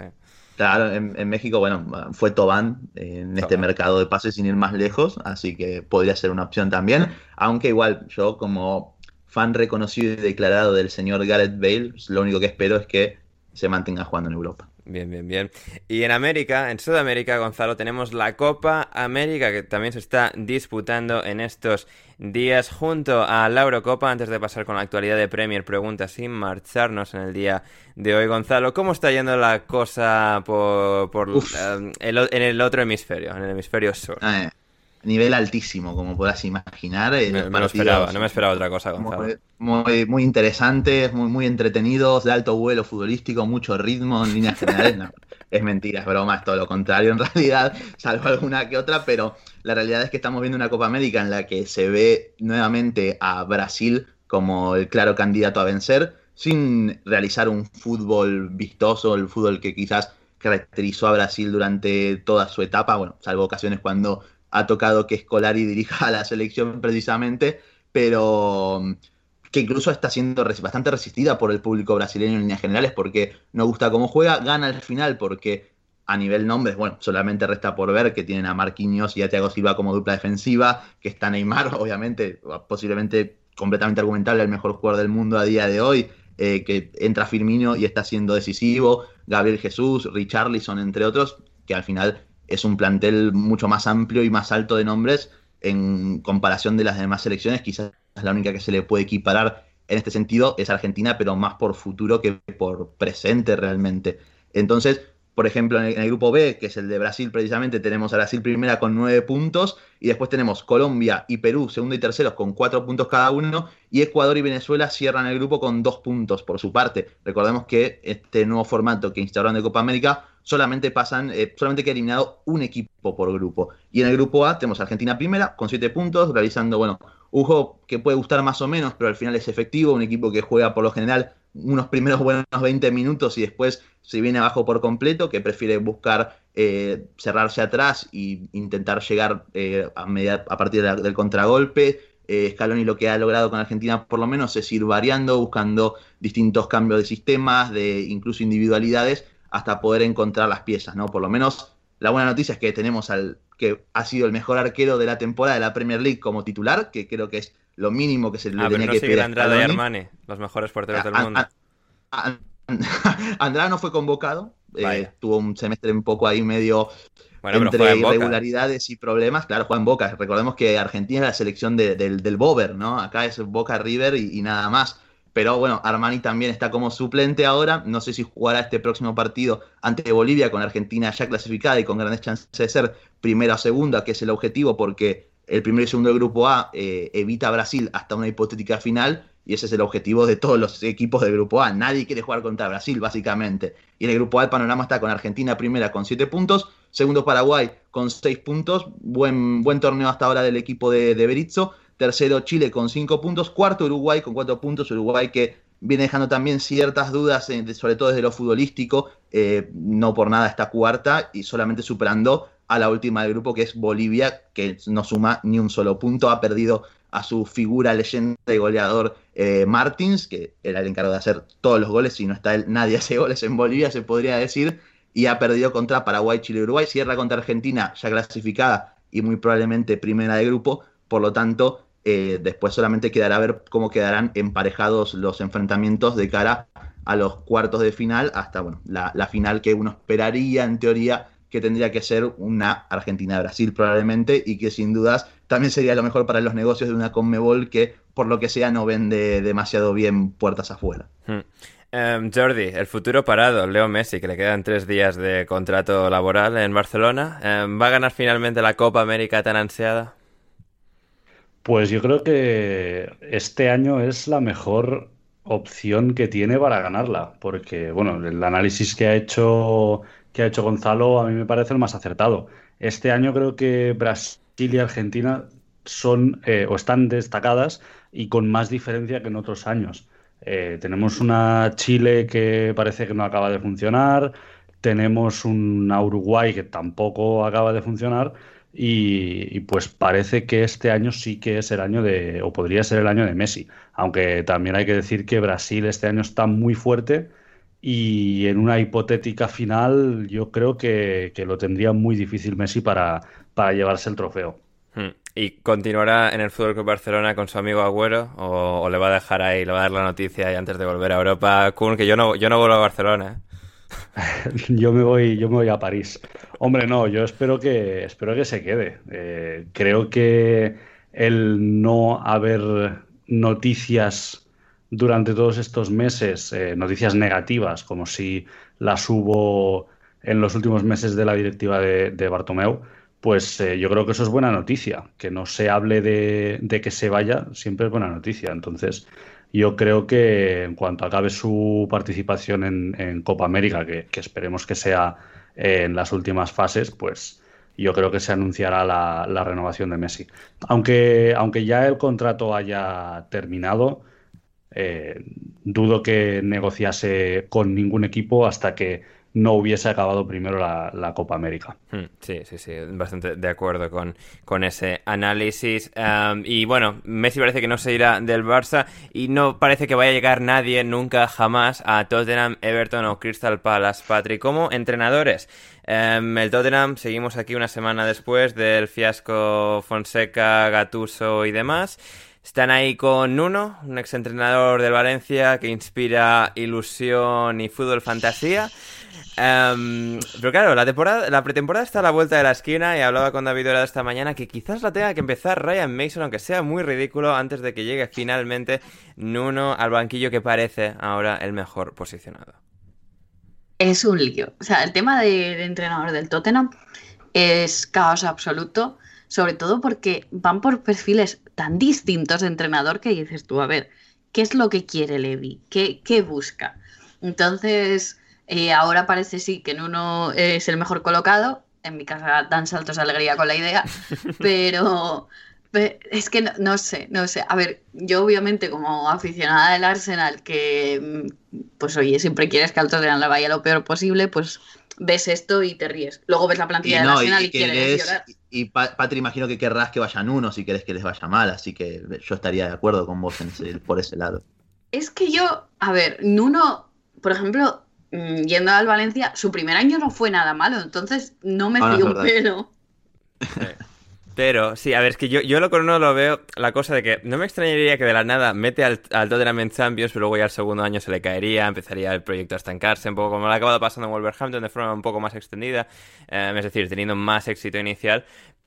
Claro, en, México, bueno, fue Tobán en este mercado de pases sin ir más lejos, así que podría ser una opción también. Aunque igual yo como fan reconocido y declarado del señor Gareth Bale, lo único que espero es que se mantenga jugando en Europa. Bien, bien, bien. Y en América, en Sudamérica, Gonzalo, tenemos la Copa América que también se está disputando en estos días junto a la Eurocopa. Antes de pasar con la actualidad de Premier, pregunta sin marcharnos en el día de hoy, Gonzalo. ¿Cómo está yendo la cosa por, eh, en el otro hemisferio, en el hemisferio sur? Ah, nivel altísimo, como podrás imaginar. no me esperaba, no me esperaba otra cosa, Gonzalo. Muy, muy interesantes, muy, muy entretenidos, de alto vuelo futbolístico, mucho ritmo en líneas generales. es mentira, es broma, es todo lo contrario en realidad, salvo alguna que otra, pero la realidad es que estamos viendo una Copa América en la que se ve nuevamente a Brasil como el claro candidato a vencer, sin realizar un fútbol vistoso, el fútbol que quizás caracterizó a Brasil durante toda su etapa, bueno, salvo ocasiones cuando ha tocado que Scolari dirija a la selección precisamente, pero mm, que incluso está siendo bastante resistida por el público brasileño en líneas generales porque no gusta cómo juega, gana al final porque a nivel nombres, bueno, solamente resta por ver que tienen a Marquinhos y a Thiago Silva como dupla defensiva, que está Neymar, obviamente, posiblemente completamente argumentable, el mejor jugador del mundo a día de hoy, eh, que entra Firmino y está siendo decisivo, Gabriel Jesús, Richarlison, entre otros, que al final es un plantel mucho más amplio y más alto de nombres en comparación de las demás selecciones, quizás la única que se le puede equiparar en este sentido es Argentina, pero más por futuro que por presente realmente. Entonces, por ejemplo, en el, grupo B, que es el de Brasil precisamente, tenemos a Brasil primera con nueve puntos y después tenemos Colombia y Perú, segundo y terceros, con cuatro puntos cada uno y Ecuador y Venezuela cierran el grupo con dos puntos por su parte. Recordemos que este nuevo formato que instauraron de Copa América solamente pasan, eh, solamente queda eliminado un equipo por grupo. Y en el grupo A tenemos Argentina primera con siete puntos, realizando, bueno, un juego que puede gustar más o menos, pero al final es efectivo, un equipo que juega por lo general unos primeros buenos 20 minutos y después se viene abajo por completo, que prefiere buscar eh, cerrarse atrás e intentar llegar eh, a, a, partir del contragolpe. Eh, Scaloni lo que ha logrado con Argentina por lo menos es ir variando, buscando distintos cambios de sistemas, de incluso individualidades, hasta poder encontrar las piezas, ¿no? Por lo menos la buena noticia es que tenemos al que ha sido el mejor arquero de la temporada de la Premier League como titular, que creo que es lo mínimo que se le ah, tenía que pedir. Andrade y Armani, los mejores porteros del mundo. Andrade no fue convocado, eh, tuvo un semestre un poco ahí medio entre irregularidades y problemas. Claro, juega en Boca. Recordemos que Argentina es la selección del, del Bover, ¿no? Acá es Boca River y, nada más. Pero bueno, Armani también está como suplente ahora. No sé si jugará este próximo partido ante Bolivia con Argentina ya clasificada y con grandes chances de ser primera o segunda, que es el objetivo, porque el primero y segundo del grupo A eh, evita a Brasil hasta una hipotética final y ese es el objetivo de todos los equipos del grupo A. Nadie quiere jugar contra Brasil, básicamente. Y en el grupo A el panorama está con Argentina primera con 7 puntos, segundo Paraguay con 6 puntos, buen, buen torneo hasta ahora del equipo de, de Berizzo, tercero Chile con 5 puntos, cuarto Uruguay con 4 puntos, Uruguay que viene dejando también ciertas dudas, sobre todo desde lo futbolístico, eh, no por nada está cuarta y solamente superando a la última del grupo que es Bolivia, que no suma ni un solo punto, ha perdido a su figura leyenda y goleador eh, Martins, que era el encargado de hacer todos los goles, si no está él, nadie hace goles en Bolivia, se podría decir, y ha perdido contra Paraguay, Chile y Uruguay, cierra contra Argentina, ya clasificada y muy probablemente primera de grupo, por lo tanto, eh, después solamente quedará ver cómo quedarán emparejados los enfrentamientos de cara a los cuartos de final, hasta bueno, la, la final que uno esperaría en teoría que tendría que ser una Argentina-Brasil probablemente y que sin dudas también sería lo mejor para los negocios de una Conmebol que por lo que sea no vende demasiado bien puertas afuera. Hmm. Em, Jordi, el futuro parado, Leo Messi, que le quedan tres días de contrato laboral en Barcelona, em, ¿va a ganar finalmente la Copa América tan ansiada? Pues yo creo que este año es la mejor opción que tiene para ganarla, porque bueno, el análisis que ha hecho que ha hecho Gonzalo a mí me parece el más acertado. Este año creo que Brasil y Argentina son eh, o están destacadas y con más diferencia que en otros años. Eh, tenemos una Chile que parece que no acaba de funcionar, tenemos una Uruguay que tampoco acaba de funcionar y, pues parece que este año sí que es el año de, o podría ser el año de Messi, aunque también hay que decir que Brasil este año está muy fuerte y en una hipotética final yo creo que, lo tendría muy difícil Messi para, para llevarse el trofeo. Hmm. ¿Y continuará en el Fútbol Club Barcelona con su amigo Agüero o, le va a dejar ahí, le va a dar la noticia y antes de volver a Europa? Kun, que yo no, yo no vuelvo a Barcelona. yo me voy, yo me voy a París. Hombre, no, yo espero que, espero que se quede. Eh, creo que el no haber noticias durante todos estos meses eh, noticias negativas, como si las hubo en los últimos meses de la directiva de, de Bartomeu, pues eh, yo creo que eso es buena noticia. Que no se hable de, que se vaya, siempre es buena noticia. Entonces, yo creo que en cuanto acabe su participación en, Copa América, que, esperemos que sea en las últimas fases, pues yo creo que se anunciará la, la renovación de Messi. Aunque, aunque ya el contrato haya terminado, eh, dudo que negociase con ningún equipo hasta que no hubiese acabado primero la, Copa América. Hmm, sí, sí, sí, bastante de acuerdo con, con ese análisis. y bueno, Messi parece que no se irá del Barça y no parece que vaya a llegar nadie nunca jamás a Tottenham, Everton o Crystal Palace, Patrick, como entrenadores. el Tottenham, seguimos aquí una semana después del fiasco Fonseca, Gatuso y demás. Están ahí con Nuno, un exentrenador del Valencia que inspira ilusión y fútbol fantasía. Em, pero claro, la, temporada, la pretemporada está a la vuelta de la esquina y hablaba con David Dorado esta mañana que quizás la tenga que empezar Ryan Mason, aunque sea muy ridículo, antes de que llegue finalmente Nuno al banquillo que parece ahora el mejor posicionado. Es un lío. O sea, el tema de, de entrenador del Tottenham es caos absoluto, sobre todo porque van por perfiles tan distintos de entrenador que dices tú, a ver, ¿qué es lo que quiere Levi? ¿Qué, qué busca? Entonces eh, ahora parece sí que en uno es el mejor colocado. En mi casa dan saltos de alegría con la idea, pero, es que no, sé, no sé. A ver, yo obviamente como aficionada del Arsenal, que mm, pues oye, siempre quieres que al Tottenham le vaya lo peor posible, pues ves esto y te ríes. Luego ves la plantilla del Arsenal y, quieres llorar. Y Patri, imagino que querrás que vayan uno si querés que les vaya mal, así que yo estaría de acuerdo con vos por ese lado. Es que yo, a ver, Nuno, por ejemplo, yendo al Valencia, su primer año no fue nada malo, entonces no me ah, un pelo. Pero, sí, a ver, es que yo, yo lo con uno lo veo la cosa de que no me extrañaría que de la nada mete al, al Tottenham en Champions, pero luego ya al segundo año se le caería, empezaría el proyecto a estancarse, un poco como lo ha acabado pasando en Wolverhampton de forma un poco más extendida, eh, es decir, teniendo más éxito inicial,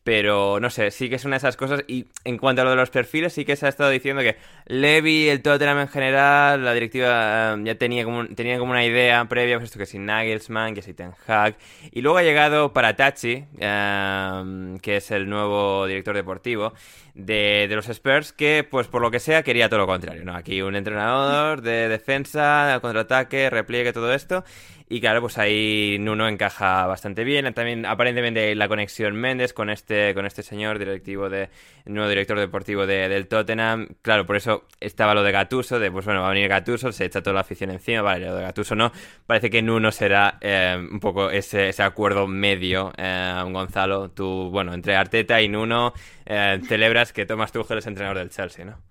pero no sé, sí que es una de esas cosas. Y en cuanto a lo de los perfiles, sí que se ha estado diciendo que Levy, el Tottenham en general, la directiva eh, ya tenía como, tenía como una idea previa, pues esto que si Nagelsmann, que si Ten Hag. Y luego ha llegado Paratachi, eh, que es el nuevo director deportivo de, de, los Spurs, que pues por lo que sea quería todo lo contrario. ¿no? Aquí un entrenador de defensa, contraataque, repliegue, todo esto. Y claro, pues ahí Nuno encaja bastante bien. También aparentemente la conexión Méndez con este, con este señor directivo de nuevo director deportivo de, del Tottenham. Claro, por eso estaba lo de Gatuso, de pues bueno, va a venir Gatuso, se echa toda la afición encima, vale, lo de Gatuso no. Parece que Nuno será eh, un poco ese, ese acuerdo medio, eh, Gonzalo. Tú, bueno, entre Arteta y Nuno, eh, celebras que Thomas Tuchel es entrenador del Chelsea, ¿no?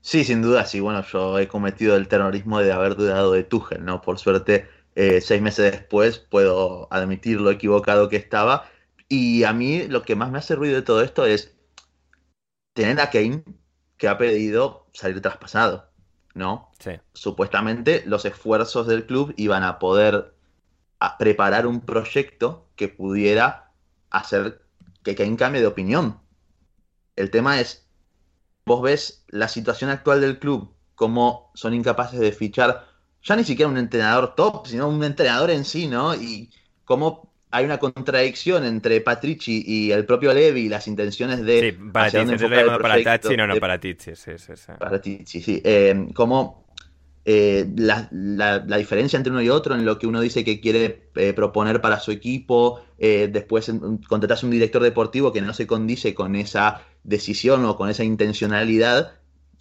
Sí, sin duda, sí. Bueno, yo he cometido el terrorismo de haber dudado de Tuchel, ¿no? Por suerte eh, seis meses después puedo admitir lo equivocado que estaba. Y a mí lo que más me hace ruido de todo esto es tener a Kane que ha pedido salir traspasado, ¿no? Sí. Supuestamente los esfuerzos del club iban a poder preparar un proyecto que pudiera hacer que Kane cambie de opinión. El tema es, vos ves la situación actual del club, cómo son incapaces de fichar ya ni siquiera un entrenador top, sino un entrenador en sí, ¿no? Y cómo hay una contradicción entre Patrici y el propio Levi, las intenciones de... Sí, para Tici, no, no, para Tici, sí, sí, sí. Para Tici, sí. Eh, como eh, la, diferencia entre uno y otro en lo que uno dice que quiere eh, proponer para su equipo, después contratas un director deportivo que no se condice con esa decisión o con esa intencionalidad,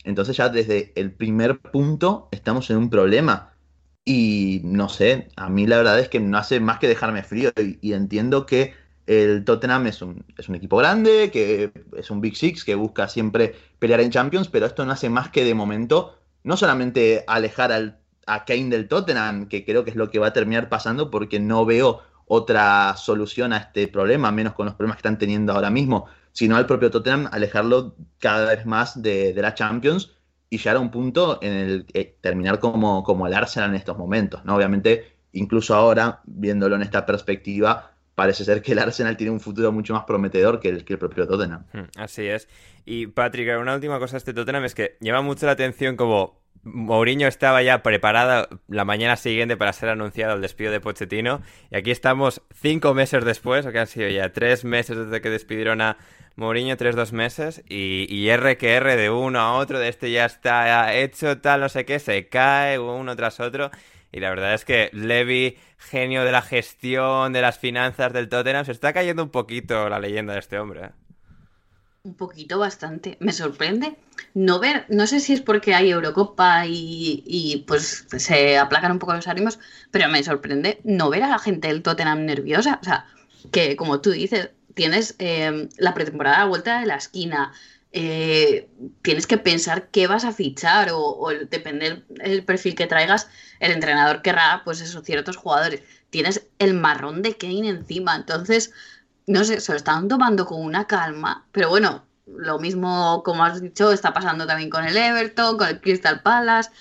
entonces ya desde el primer punto estamos en un problema. Y no sé, a mí la verdad es que no hace más que dejarme frío y, entiendo que el Tottenham es un, es un, equipo grande, que es un Big Six, que busca siempre pelear en Champions, pero esto no hace más que de momento no solamente alejar al, a Kane del Tottenham, que creo que es lo que va a terminar pasando porque no veo otra solución a este problema, menos con los problemas que están teniendo ahora mismo, sino al propio Tottenham alejarlo cada vez más de, de la Champions y llegar a un punto en el que terminar como, como el Arsenal en estos momentos. ¿no? Obviamente, incluso ahora, viéndolo en esta perspectiva, parece ser que el Arsenal tiene un futuro mucho más prometedor que el, que el propio Tottenham. Hmm, así es. Y Patrick, una última cosa de este Tottenham es que llama mucho la atención como Mourinho estaba ya preparada la mañana siguiente para ser anunciado el despido de Pochettino y aquí estamos cinco meses después, o que han sido ya tres meses desde que despidieron a Mourinho tres, dos meses y, y R que R de uno a otro, de este ya está hecho, tal, no sé qué, se cae uno tras otro. Y la verdad es que Levy, genio de la gestión, de las finanzas del Tottenham, se está cayendo un poquito la leyenda de este hombre. ¿eh? Un poquito bastante. Me sorprende no ver, no sé si es porque hay Eurocopa y, y, pues se aplacan un poco los ánimos, pero me sorprende no ver a la gente del Tottenham nerviosa. O sea, que como tú dices, tienes eh, la pretemporada a vuelta de la esquina. Eh, tienes que pensar qué vas a fichar o, depende del perfil que traigas, el entrenador querrá, pues esos ciertos jugadores. Tienes el marrón de Kane encima, entonces, no sé, se lo están tomando con una calma, pero bueno, lo mismo, como has dicho, está pasando también con el Everton, con el Crystal Palace.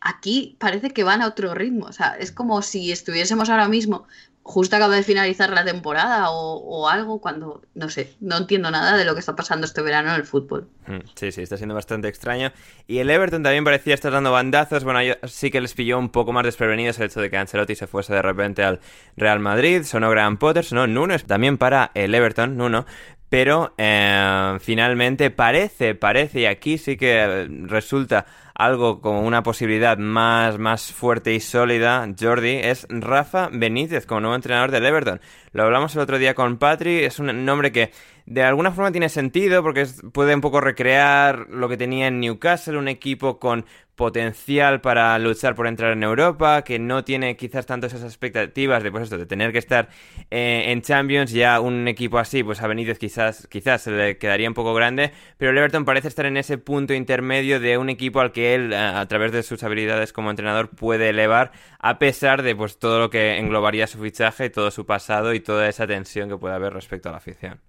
Aquí parece que van a otro ritmo. O sea, es como si estuviésemos ahora mismo justo acaba de finalizar la temporada o, algo cuando, no sé, no entiendo nada de lo que está pasando este verano en el fútbol. Mm, sí, sí, está siendo bastante extraño. Y el Everton también parecía estar dando bandazos. Bueno, yo, sí que les pilló un poco más desprevenidos el hecho de que Ancelotti se fuese de repente al Real Madrid. Sonó Graham Potter, sonó Nuno, también para el Everton, Nuno. Pero eh, finalmente parece, parece, y aquí sí que resulta algo como una posibilidad más, más fuerte y sólida, Jordi, es Rafa Benítez como nuevo entrenador del Everton. Lo hablamos el otro día con Patri, es un nombre que de alguna forma tiene sentido porque puede un poco recrear lo que tenía en Newcastle, un equipo con potencial para luchar por entrar en Europa, que no tiene quizás tanto esas expectativas de pues esto, de tener que estar eh, en Champions, ya un equipo así, pues a Benítez quizás, quizás se le quedaría un poco grande, pero el Everton parece estar en ese punto intermedio de un equipo al que él, a, través de sus habilidades como entrenador, puede elevar, a pesar de pues todo lo que englobaría su fichaje, todo su pasado y toda esa tensión que puede haber respecto a la afición.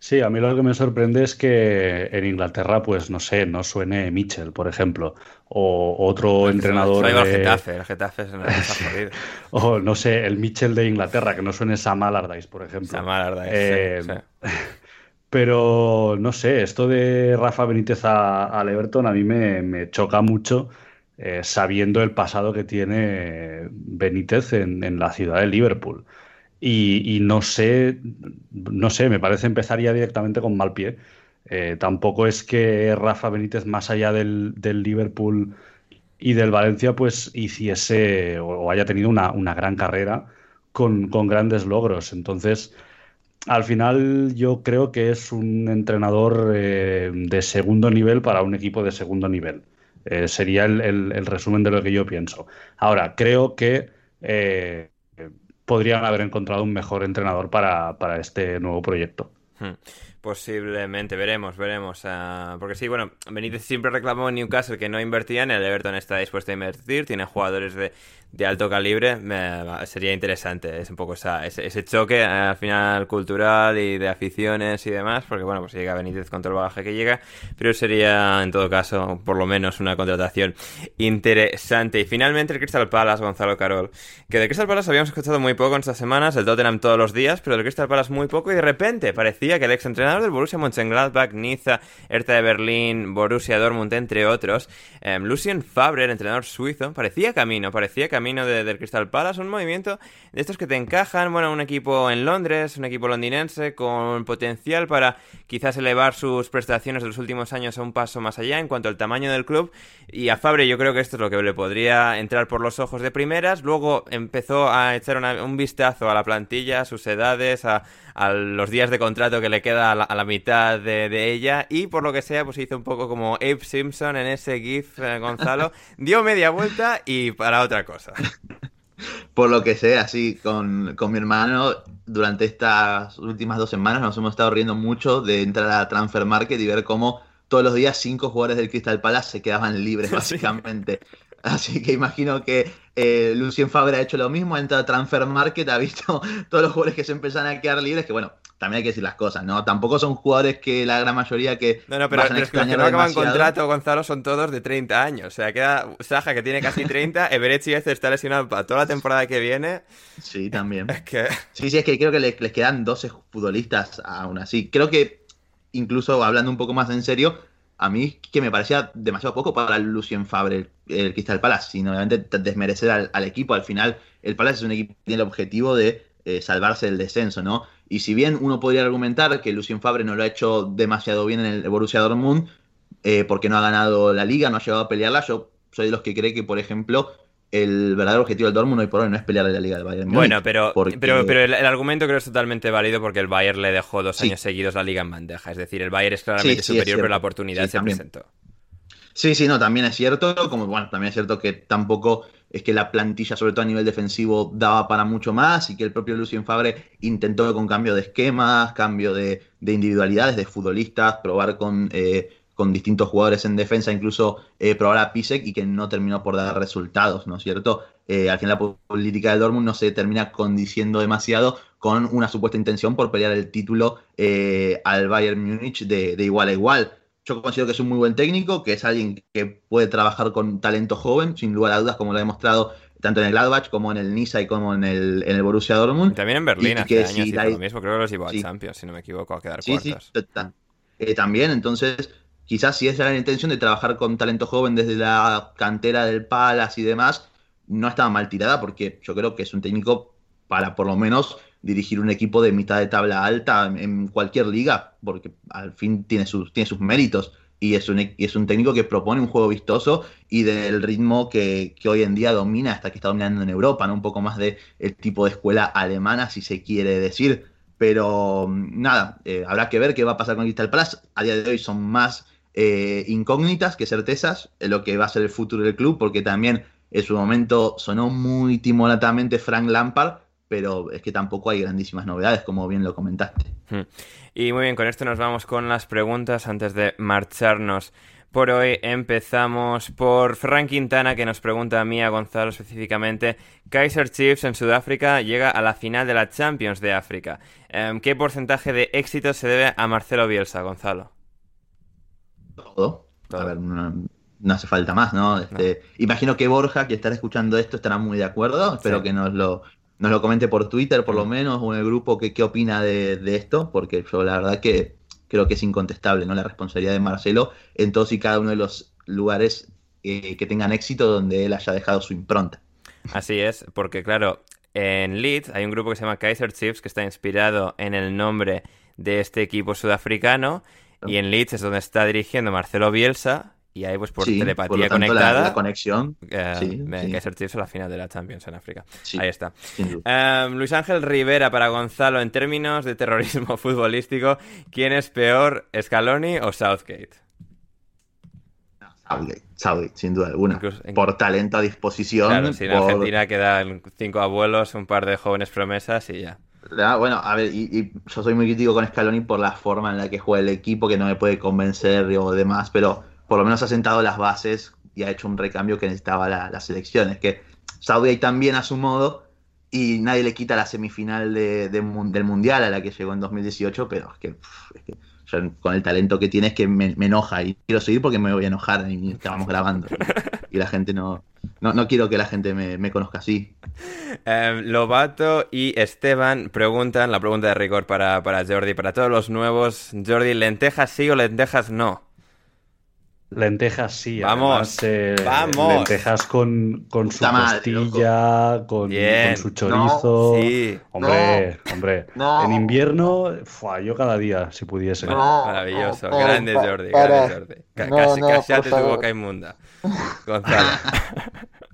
Sí, a mí lo que me sorprende es que en Inglaterra, pues no sé, no suene Mitchell, por ejemplo, o otro entrenador. de... el Getafe, el Getafe es o no sé, el Mitchell de Inglaterra, que no suene Sam Allardyce, por ejemplo. Sam Allardyce. Eh, pero no sé, esto de Rafa Benítez al Everton a mí me, choca mucho. Eh, sabiendo el pasado que tiene Benítez en la ciudad de Liverpool. Y, no sé, no sé, me parece empezar ya directamente con mal pie. Eh, tampoco es que Rafa Benítez, más allá del, Liverpool y del Valencia, pues hiciese o, haya tenido una, gran carrera con, grandes logros. Entonces, al final yo creo que es un entrenador eh, de segundo nivel para un equipo de segundo nivel. Eh, sería el, resumen de lo que yo pienso. Ahora, creo que podrían haber encontrado un mejor entrenador para, para este nuevo proyecto. Hmm. Posiblemente, veremos, veremos. Ah, porque sí, bueno, Benítez siempre reclamó en Newcastle que no invertían, el Everton está dispuesto a invertir, tiene jugadores de, de alto calibre, sería interesante, es un poco esa, ese, choque al final cultural y de aficiones y demás, porque bueno, pues llega Benítez con todo el bagaje que llega, pero sería en todo caso por lo menos una contratación interesante. Y finalmente el Crystal Palace, Gonzalo Carol, que de Crystal Palace habíamos escuchado muy poco en estas semanas, el Tottenham todos los días, pero del Crystal Palace muy poco y de repente parecía que el ex entrenador del Borussia Mönchengladbach, Niza, Hertha de Berlín, Borussia Dortmund, entre otros, eh, Lucien Fabre, el entrenador suizo, parecía camino, parecía camino del Crystal Palace, un movimiento de estos que te encajan, bueno, un equipo en Londres, un equipo londinense con potencial para quizás elevar sus prestaciones de los últimos años a un paso más allá en cuanto al tamaño del club, y a Fabre yo creo que esto es lo que le podría entrar por los ojos de primeras, luego empezó a echar un vistazo a la plantilla, a sus edades, a, a los días de contrato que le queda a la, mitad de, ella y por lo que sea pues hizo un poco como Abe Simpson en ese GIF eh, Gonzalo, dio media vuelta y para otra cosa. Por lo que sea, sí, con, mi hermano durante estas últimas dos semanas nos hemos estado riendo mucho de entrar a Transfer Market y ver cómo todos los días cinco jugadores del Crystal Palace se quedaban libres, básicamente. Así que imagino que eh, Lucien Fabre ha hecho lo mismo, ha entrado a Transfer Market, ha visto todos los jugadores que se empiezan a quedar libres, que bueno, también hay que decir las cosas, ¿no? Tampoco son jugadores que la gran mayoría que. No, no, pero, los que no acaban contrato, Gonzalo, son todos de 30 años. O sea, queda Saja que tiene casi 30, Everett este está lesionado para toda la temporada que viene. Sí, también. Es que... Sí, sí, es que creo que les, quedan 12 futbolistas aún así. Creo que, incluso hablando un poco más en serio, a mí que me parecía demasiado poco para Lucien Fabre, el, Crystal Palace, sin obviamente desmerecer al, al, equipo. Al final, el Palace es un equipo que tiene el objetivo de eh, salvarse del descenso, ¿no? Y si bien uno podría argumentar que Lucien Fabre no lo ha hecho demasiado bien en el Borussia Dortmund, eh, porque no ha ganado la liga, no ha llegado a pelearla, yo soy de los que cree que, por ejemplo, el verdadero objetivo del Dortmund hoy por hoy no es pelear la liga del Bayern. Bueno, pero, pero, pero el, argumento creo que es totalmente válido porque el Bayern le dejó dos años seguidos la liga en bandeja. Es decir, el Bayern es claramente superior, pero la oportunidad se presentó. Sí, sí, no, también es cierto, como bueno, también es cierto que tampoco es que la plantilla, sobre todo a nivel defensivo, daba para mucho más y que el propio Lucien Fabre intentó con cambio de esquemas, cambio de, individualidades, de futbolistas, probar con, eh, con distintos jugadores en defensa, incluso eh, probar a Pisek y que no terminó por dar resultados, ¿no es cierto? Eh, al final la política del Dortmund no se termina condiciendo demasiado con una supuesta intención por pelear el título eh, al Bayern Múnich de, de igual a igual. Yo considero que es un muy buen técnico, que es alguien que puede trabajar con talento joven, sin lugar a dudas, como lo ha demostrado tanto en el Gladbach como en el Niza y como en el, en el Borussia Dortmund. también en Berlín hace años lo mismo, creo que los llevó a Champions, si no me equivoco, a quedar sí, cuartos. Sí, eh, también, entonces, quizás si esa era la intención de trabajar con talento joven desde la cantera del Palace y demás, no estaba mal tirada porque yo creo que es un técnico para por lo menos dirigir un equipo de mitad de tabla alta en cualquier liga, porque al fin tiene sus, tiene sus méritos y es un, es un técnico que propone un juego vistoso y del ritmo que, hoy en día domina hasta que está dominando en Europa, ¿no? Un poco más de el tipo de escuela alemana, si se quiere decir. Pero mm, nada, eh, habrá que ver qué va a pasar con Crystal Palace. A día de hoy son más eh, incógnitas que certezas en lo que va a ser el futuro del club, porque también en su momento sonó muy timoratamente Frank Lampard, pero es que tampoco hay grandísimas novedades, como bien lo comentaste. Hmm. Y muy bien, con esto nos vamos con las preguntas antes de marcharnos. Por hoy empezamos por Frank Quintana que nos pregunta a mí, a Gonzalo específicamente, Kaiser Chiefs en Sudáfrica llega a la final de la Champions de África. Em, ¿Qué porcentaje de éxito se debe a Marcelo Bielsa, Gonzalo? Todo. A ver, no, hace falta más, ¿no? Este, Imagino que Borja, que estará escuchando esto, estará muy de acuerdo. Espero que nos lo, nos lo comente por Twitter por lo mm. menos o en el grupo que qué opina de, esto, porque yo la verdad que creo que es incontestable ¿no? la responsabilidad de Marcelo en todos y cada uno de los lugares eh, que tengan éxito donde él haya dejado su impronta. Así es, porque claro, en Leeds hay un grupo que se llama Kaiser Chiefs que está inspirado en el nombre de este equipo sudafricano y en Leeds es donde está dirigiendo Marcelo Bielsa y ahí, pues por telepatía conectada. La, conexión. Eh, sí, sí. a la final de la Champions en África. ahí está. Em, Luis Ángel Rivera para Gonzalo, en términos de terrorismo futbolístico, ¿quién es peor, Scaloni o Southgate? Southgate, Southgate, sin duda alguna. Por talento a disposición. Claro, si en Argentina quedan cinco abuelos, un par de jóvenes promesas y ya. Bueno, a ver, y, yo soy muy crítico con Scaloni por la forma en la que juega el equipo, que no me puede convencer o demás, pero por lo menos ha sentado las bases y ha hecho un recambio que necesitaba la, las elecciones. Que Saudi también a su modo y nadie le quita la semifinal de, del Mundial a la que llegó en 2018, pero es que, con el talento que tiene es que me, enoja y quiero seguir porque me voy a enojar y estábamos grabando. y la gente no, no, quiero que la gente me, conozca así. Em, Lobato y Esteban preguntan, la pregunta de rigor para, para Jordi, para todos los nuevos, Jordi, ¿lentejas sí o lentejas no? Lentejas sí. Vamos. Eh, vamos. Lentejas con, con su costilla, con, su chorizo. sí. Hombre, hombre. En invierno, yo cada día, si pudiese. Maravilloso. grande Jordi. Grande Jordi. casi, tu boca inmunda. Gonzalo.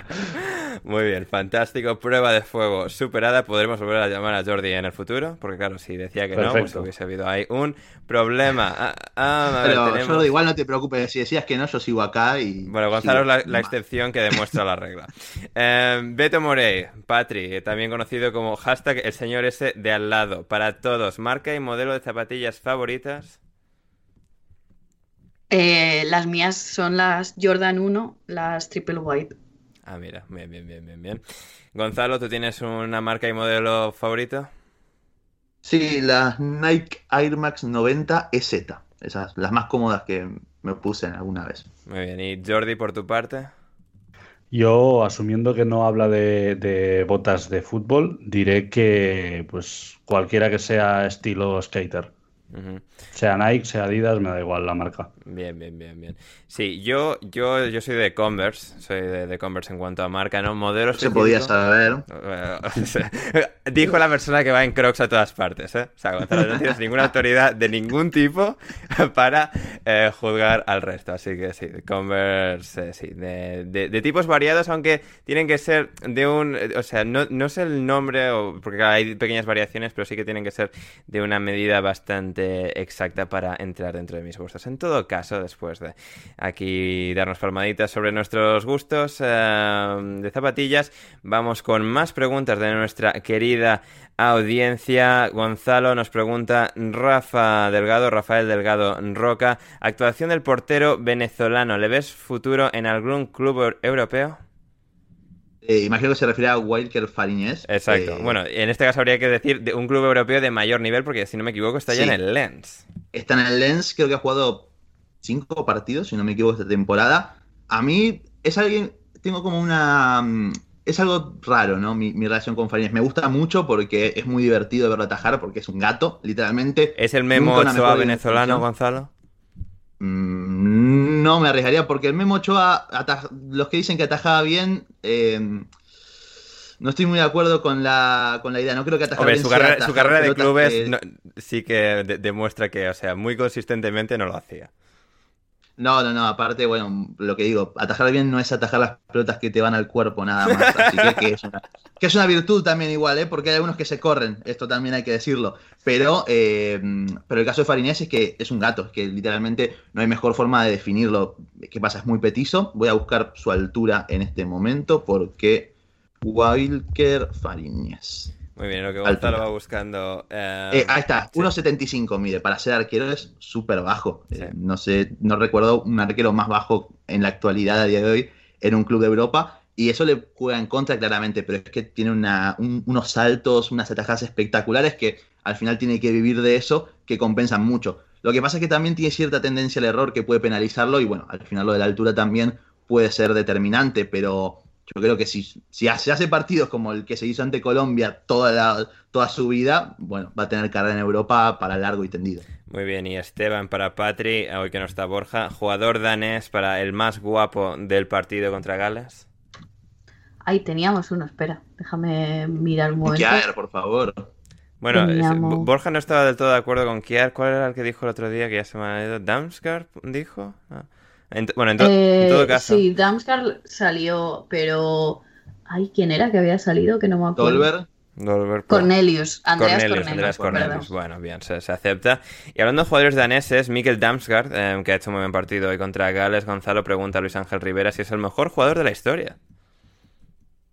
Muy bien, fantástico. Prueba de fuego superada. Podremos volver a llamar a Jordi en el futuro, porque claro, si decía que no, pues hubiese habido ahí un problema. Ah, ah, Pero igual no te preocupes, si decías que no, yo sigo acá y... Bueno, Gonzalo es la, excepción que demuestra la regla. Eh, Beto Morey, Patri, también conocido como hashtag el señor ese de al lado. Para todos, marca y modelo de zapatillas favoritas. Eh, las mías son las Jordan 1, las Triple White. Ah, mira, bien, bien, bien, bien, bien. Gonzalo, ¿tú tienes una marca y modelo favorito? Sí, las Nike Air Max 90 EZ. Esas, las más cómodas que me puse alguna vez. Muy bien, ¿y Jordi por tu parte? Yo, asumiendo que no habla de, de, botas de fútbol, diré que pues cualquiera que sea estilo skater. Sea Nike, sea Adidas, me da igual la marca. Bien, bien, bien, bien. Sí, yo, yo, yo soy de Converse, soy de, Converse en cuanto a marca, ¿no? Modelos. Se podía saber. Dijo la persona que va en Crocs a todas partes, ¿eh? O sea, no tienes ninguna autoridad de ningún tipo para eh, juzgar al resto. Así que sí, Converse, sí, de, de, tipos variados, aunque tienen que ser de un. O sea, no, no sé el nombre, porque hay pequeñas variaciones, pero sí que tienen que ser de una medida bastante exacta para entrar dentro de mis gustos. En todo caso, después de aquí darnos palmaditas sobre nuestros gustos eh, de zapatillas, vamos con más preguntas de nuestra querida audiencia. Gonzalo nos pregunta Rafa Delgado, Rafael Delgado Roca, actuación del portero venezolano, ¿le ves futuro en algún club europeo? Eh, imagino que se refiere a Wilker Fariñez. Exacto. Eh, bueno, en este caso habría que decir de un club europeo de mayor nivel, porque si no me equivoco está ya Sí. en el Lens. Está en el Lens, creo que ha jugado cinco partidos, si no me equivoco, esta temporada. A mí es alguien, tengo como una... mm, Es algo raro, ¿no? Mi, mi relación con Fariñez. Me gusta mucho porque es muy divertido verlo atajar, porque es un gato, literalmente. ¿Es el Memo Ochoa venezolano. Gonzalo? Mm, No me arriesgaría porque el Memo Ochoa, los que dicen que atajaba bien, eh, no estoy muy de acuerdo con la, con la idea. No creo que Hombre, su carrera, su atajar carrera de clubes que- no- sí que de- demuestra que, o sea, muy consistentemente no lo hacía. No, no, no, aparte, bueno, lo que digo, atajar bien no es atajar las pelotas que te van al cuerpo nada más, así que, que es, una, que es una virtud también igual, ¿eh? porque hay algunos que se corren, esto también hay que decirlo, pero, eh, pero el caso de Farinés es que es un gato, es que literalmente no hay mejor forma de definirlo. ¿Qué pasa? Es muy petizo, voy a buscar su altura en este momento porque Wilker Fariñez. Muy bien, lo que. Gonzalo va buscando. eh, Eh, ahí está, sí. 1.75 mide, para ser arquero es súper bajo. Sí. Eh, no sé, no recuerdo un arquero más bajo en la actualidad a día de hoy en un club de Europa. Y eso le juega en contra claramente, pero es que tiene una- un- unos saltos, unas atajadas espectaculares que al final tiene que vivir de eso, que compensan mucho. Lo que pasa es que también tiene cierta tendencia al error que puede penalizarlo y bueno, al final lo de la altura también puede ser determinante, pero yo creo que si, si se hace partidos como el que se hizo ante Colombia toda, la- toda su vida, bueno, va a tener carrera en Europa para largo y tendido. Muy bien, y Esteban para Patri, hoy que no está Borja, jugador danés para el más guapo del partido contra Gales. Ahí teníamos uno, espera, déjame mirar un momento. Kiaer, por favor. Bueno, Teníamos- Borja no estaba del todo de acuerdo con Kiar. ¿Cuál era el que dijo el otro día que ya se me ha ido? ¿Damsgaard dijo? Ah. En bueno, en, to- en Eh, todo caso. Sí, Damsgaard salió, pero... Ay, ¿quién era que había salido? Que no me acuerdo. Dolber, Dolber, pues. Cornelius, Andreas Cornelius, Cornelius. Andreas. Cornelius. Bueno, bien, se, se acepta. Y hablando de jugadores daneses, Mikkel Damsgaard, eh, que ha hecho un muy buen partido hoy contra Gales, Gonzalo pregunta a Luis Ángel Rivera si es el mejor jugador de la historia.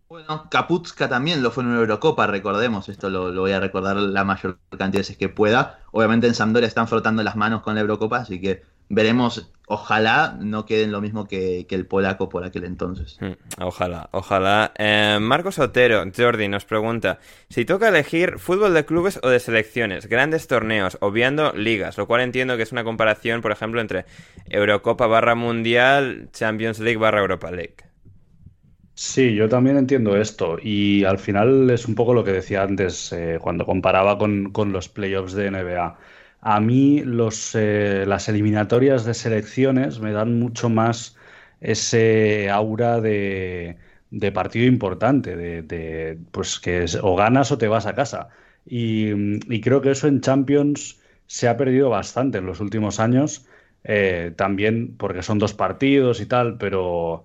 Bueno, Kaputska también lo fue en una Eurocopa, recordemos, esto lo, lo voy a recordar la mayor cantidad de veces que pueda. Obviamente en Sampdoria están frotando las manos con la Eurocopa, así que veremos, ojalá no queden lo mismo que, que el polaco por aquel entonces. Hmm, Ojalá, ojalá. Eh, Marcos Otero, Jordi, nos pregunta si toca elegir fútbol de clubes o de selecciones, grandes torneos, obviando ligas, lo cual entiendo que es una comparación, por ejemplo, entre Eurocopa barra Mundial, Champions League barra Europa League. Sí, yo también entiendo esto y al final es un poco lo que decía antes eh, cuando comparaba con, con los playoffs de NBA. A mí los, eh, las eliminatorias de selecciones me dan mucho más ese aura de, de partido importante, de, pues que o ganas o te vas a casa. Y, y creo que eso en Champions se ha perdido bastante en los últimos años, eh, también porque son dos partidos y tal, pero...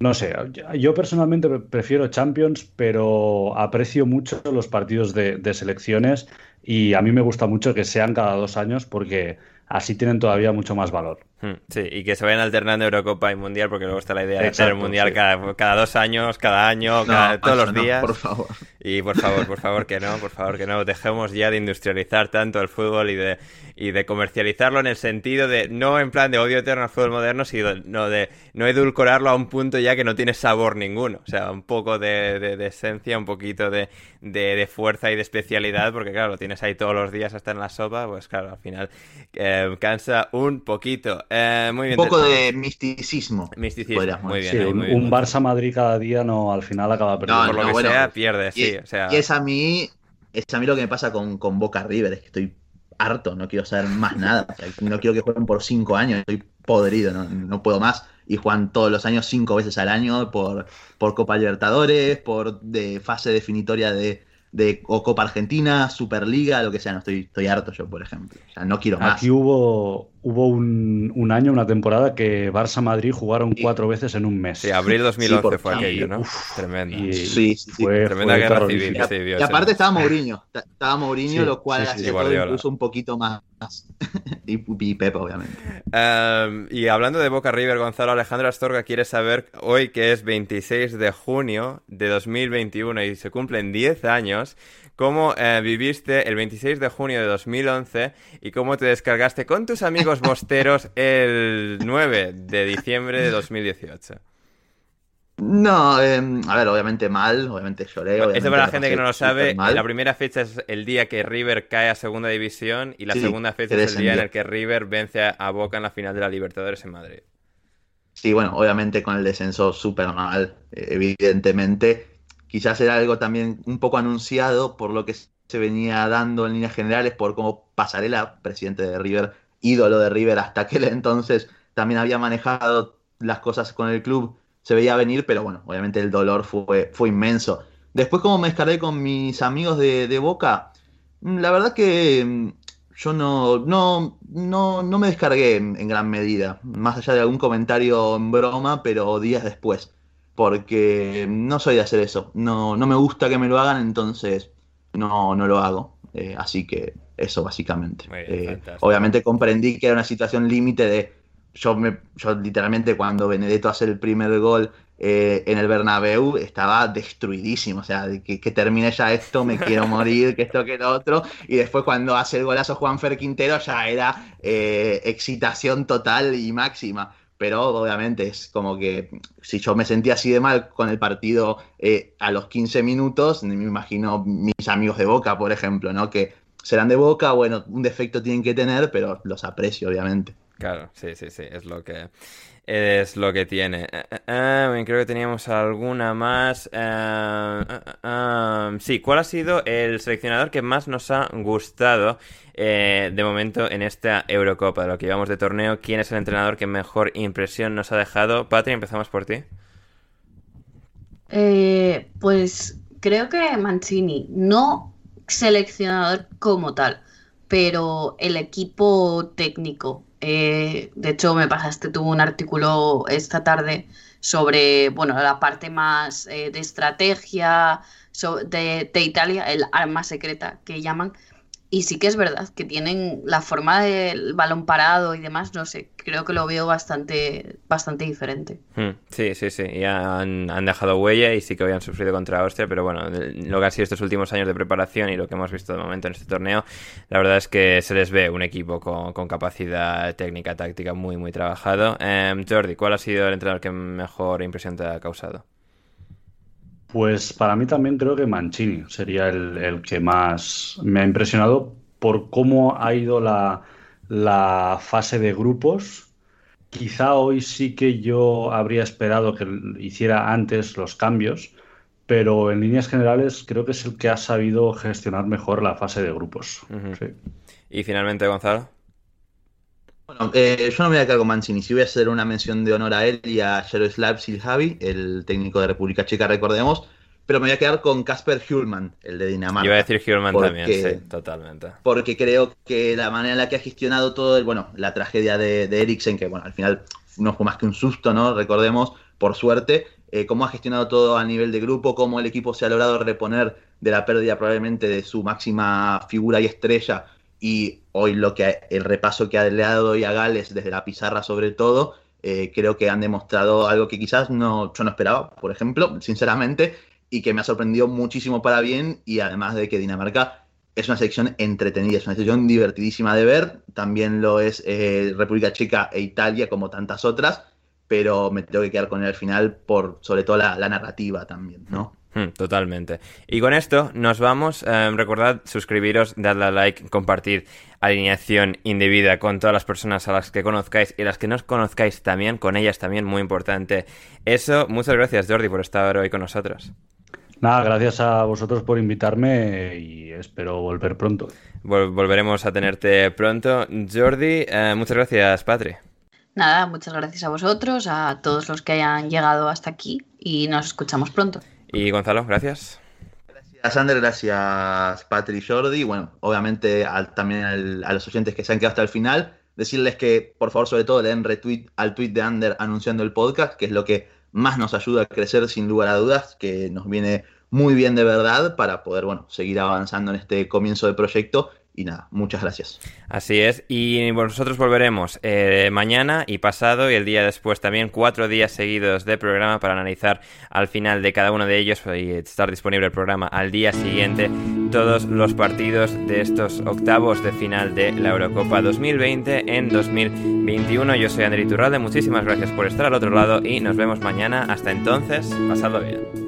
No sé, yo personalmente pre- prefiero Champions, pero aprecio mucho los partidos de selecciones y a mí me gusta mucho que sean cada dos años porque así tienen todavía mucho más valor. Hmm, Sí, y que se vayan alternando Eurocopa y Mundial, porque luego está la idea de Exacto, hacer Mundial sí. cada, cada dos años, cada año, No, cada- todos los no, días. por favor. Y por favor, por favor que no, por favor que no, dejemos ya de industrializar tanto el fútbol y de, y de comercializarlo en el sentido de, no en plan de odio eterno al fútbol moderno, sino no de no edulcorarlo a un punto ya que no tiene sabor ninguno. O sea, un poco de, de- de esencia, un poquito de, de- de fuerza y de especialidad, porque claro, lo tienes ahí todos los días hasta en la sopa, pues claro, al final eh, cansa un poquito. Eh, muy Un poco de misticismo. Misticismo, muy bien. Sí, ahí, un, muy bien. un Barça-Madrid cada día no al final acaba perdiendo. por lo que bueno, sea, pierde, Y, sí. o sea, y es a mí, es a mí lo que me pasa con, con Boca River, es que estoy harto, no quiero saber más nada. O sea, no quiero que jueguen por cinco años, estoy podrido, no, no puedo más. Y juegan todos los años cinco veces al año por, por Copa Libertadores, por de fase definitoria de, de o Copa Argentina, Superliga, lo que sea, no estoy, estoy harto yo, por ejemplo. O sea, no quiero más. Aquí hubo, hubo un, un año, una temporada que Barça-Madrid jugaron Sí. cuatro veces en un mes. Sí, abril 2011 por fue aquello, ¿no? Uf, Tremendo. Y, Sí, sí, sí. fue, Tremenda fue guerra civil, sí, vio, Y aparte sí. estaba Mourinho, ta- estaba Mourinho, Sí, lo cual sí, sí, sí, todo incluso un poquito más. y, y Pepe, obviamente. Um, y hablando de Boca River, Gonzalo Alejandro Astorga quiere saber hoy que es 26 de junio de 2021 y se cumplen 10 años, cómo eh, viviste el 26 de junio de 2011 y cómo te descargaste con tus amigos bosteros el 9 de diciembre de 2018. No, em, a ver, obviamente mal, obviamente lloré. obviamente Esto para la gente que no lo sabe, la primera fecha es el día que River cae a segunda división y la Sí, segunda fecha es el día en el que River vence a- a Boca en la final de la Libertadores en Madrid. Sí, bueno, obviamente con el descenso súper mal, eh, evidentemente. Quizás era algo también un poco anunciado por lo que se venía dando en líneas generales, por cómo Pasarela, presidente de River, ídolo de River hasta aquel entonces, también había manejado las cosas con el club, se veía venir, pero bueno, obviamente el dolor fue, fue inmenso. Después, como me descargué con mis amigos de, Boca, mm, la verdad que mm, yo no, no, no, no me descargué en gran medida, más allá de algún comentario en broma, pero días después, porque no soy de hacer eso, no, no me gusta que me lo hagan, entonces no, no lo hago. Eh, así que eso básicamente. Bien, Eh, obviamente comprendí que era una situación límite de yo, me, yo literalmente cuando Benedetto hace el primer gol eh, en el Bernabéu estaba destruidísimo, o sea, de que, que termine ya esto, me quiero morir, que esto, que lo otro, y después cuando hace el golazo Juanfer Quintero ya era excitación total y máxima, pero obviamente es como que si yo me sentía así de mal con el partido eh, a los 15 minutos, me imagino mis amigos de Boca, por ejemplo, ¿no? Que serán de Boca, bueno, un defecto tienen que tener, pero los aprecio, obviamente. Claro, sí, sí, sí, es lo que es lo que tiene. Eh, eh, eh, creo que teníamos alguna más. Sí, ¿cuál ha sido el seleccionador que más nos ha gustado de momento en esta Eurocopa? De lo que llevamos de torneo, ¿quién es el entrenador que mejor impresión nos ha dejado? Patri, empezamos por ti. Pues creo que Mancini, no seleccionador como tal, pero el equipo técnico. Eh, de hecho, me pasaste tú un artículo esta tarde sobre, bueno, la parte más eh, de estrategia so- de, de Italia, el arma secreta que llaman. Y sí que es verdad que tienen la forma del balón parado y demás, no sé, creo que lo veo bastante, bastante diferente. Hmm, Sí, sí, sí, ya han, han dejado huella y sí que habían sufrido contra Austria, pero bueno, lo que ha sido estos últimos años de preparación y lo que hemos visto de momento en este torneo, la verdad es que se les ve un equipo con, con capacidad técnica, táctica muy, muy trabajado. Em, Jordi, ¿cuál ha sido el entrenador que mejor impresión te ha causado? Pues para mí también creo que Mancini sería el, el que más me ha impresionado por cómo ha ido la, la fase de grupos. Quizá hoy sí que yo habría esperado que hiciera antes los cambios, pero en líneas generales creo que es el que ha sabido gestionar mejor la fase de grupos. Sí. Y finalmente, Gonzalo. Bueno, eh, yo no me voy a quedar con Mancini, sí voy a hacer una mención de honor a él y a Jaroslav Silhavi, el técnico de República Checa, recordemos, pero me voy a quedar con Kasper Hjulman, el de Dinamarca. Iba a decir porque- también, sí, totalmente. porque creo que la manera en la que ha gestionado todo, el, bueno, la tragedia de, de Eriksen, que bueno, al final no fue más que un susto, ¿no? Recordemos, por suerte, eh, cómo ha gestionado todo a nivel de grupo, cómo el equipo se ha logrado reponer de la pérdida probablemente de su máxima figura y estrella, y hoy lo que el repaso que ha- le ha dado hoy a Gales desde la pizarra sobre todo, eh, creo que han demostrado algo que quizás no, yo no esperaba, por ejemplo, sinceramente, y que me ha sorprendido muchísimo para bien, y además de que Dinamarca es una selección entretenida, es una selección divertidísima de ver, también lo es eh, República Checa e Italia como tantas otras, pero me tengo que quedar con él al final por sobre todo la narrativa también, ¿no? Hmm, Totalmente. Y con esto nos vamos. Eh, recordad suscribiros, darle a like, compartir alineación indebida con todas las personas a las que conozcáis y las que no os conozcáis también, con ellas también, muy importante. Eso, muchas gracias Jordi por estar hoy con nosotros. Nada, gracias a vosotros por invitarme y espero volver pronto. Vol- volveremos a tenerte pronto. Jordi, eh, muchas gracias, Patri. Nada, muchas gracias a vosotros, a todos los que hayan llegado hasta aquí y nos escuchamos pronto. Y Gonzalo, gracias. Gracias, Ander, gracias, Patri y Jordi. Bueno, obviamente al- también al- a los oyentes que se han quedado hasta el final, decirles que, por favor, sobre todo, le den retweet al tweet de Ander anunciando el podcast, que es lo que más nos ayuda a crecer, sin lugar a dudas, que nos viene muy bien de verdad para poder, bueno, seguir avanzando en este comienzo de proyecto. Y nada, muchas gracias. Así es, y nosotros volveremos eh, mañana y pasado y el día después también, cuatro días seguidos de programa para analizar al final de cada uno de ellos y estar disponible el programa al día siguiente todos los partidos de estos octavos de final de la Eurocopa 2020 en 2021. Yo soy André Turralde, muchísimas gracias por estar al otro lado y nos vemos mañana. Hasta entonces, pasadlo bien.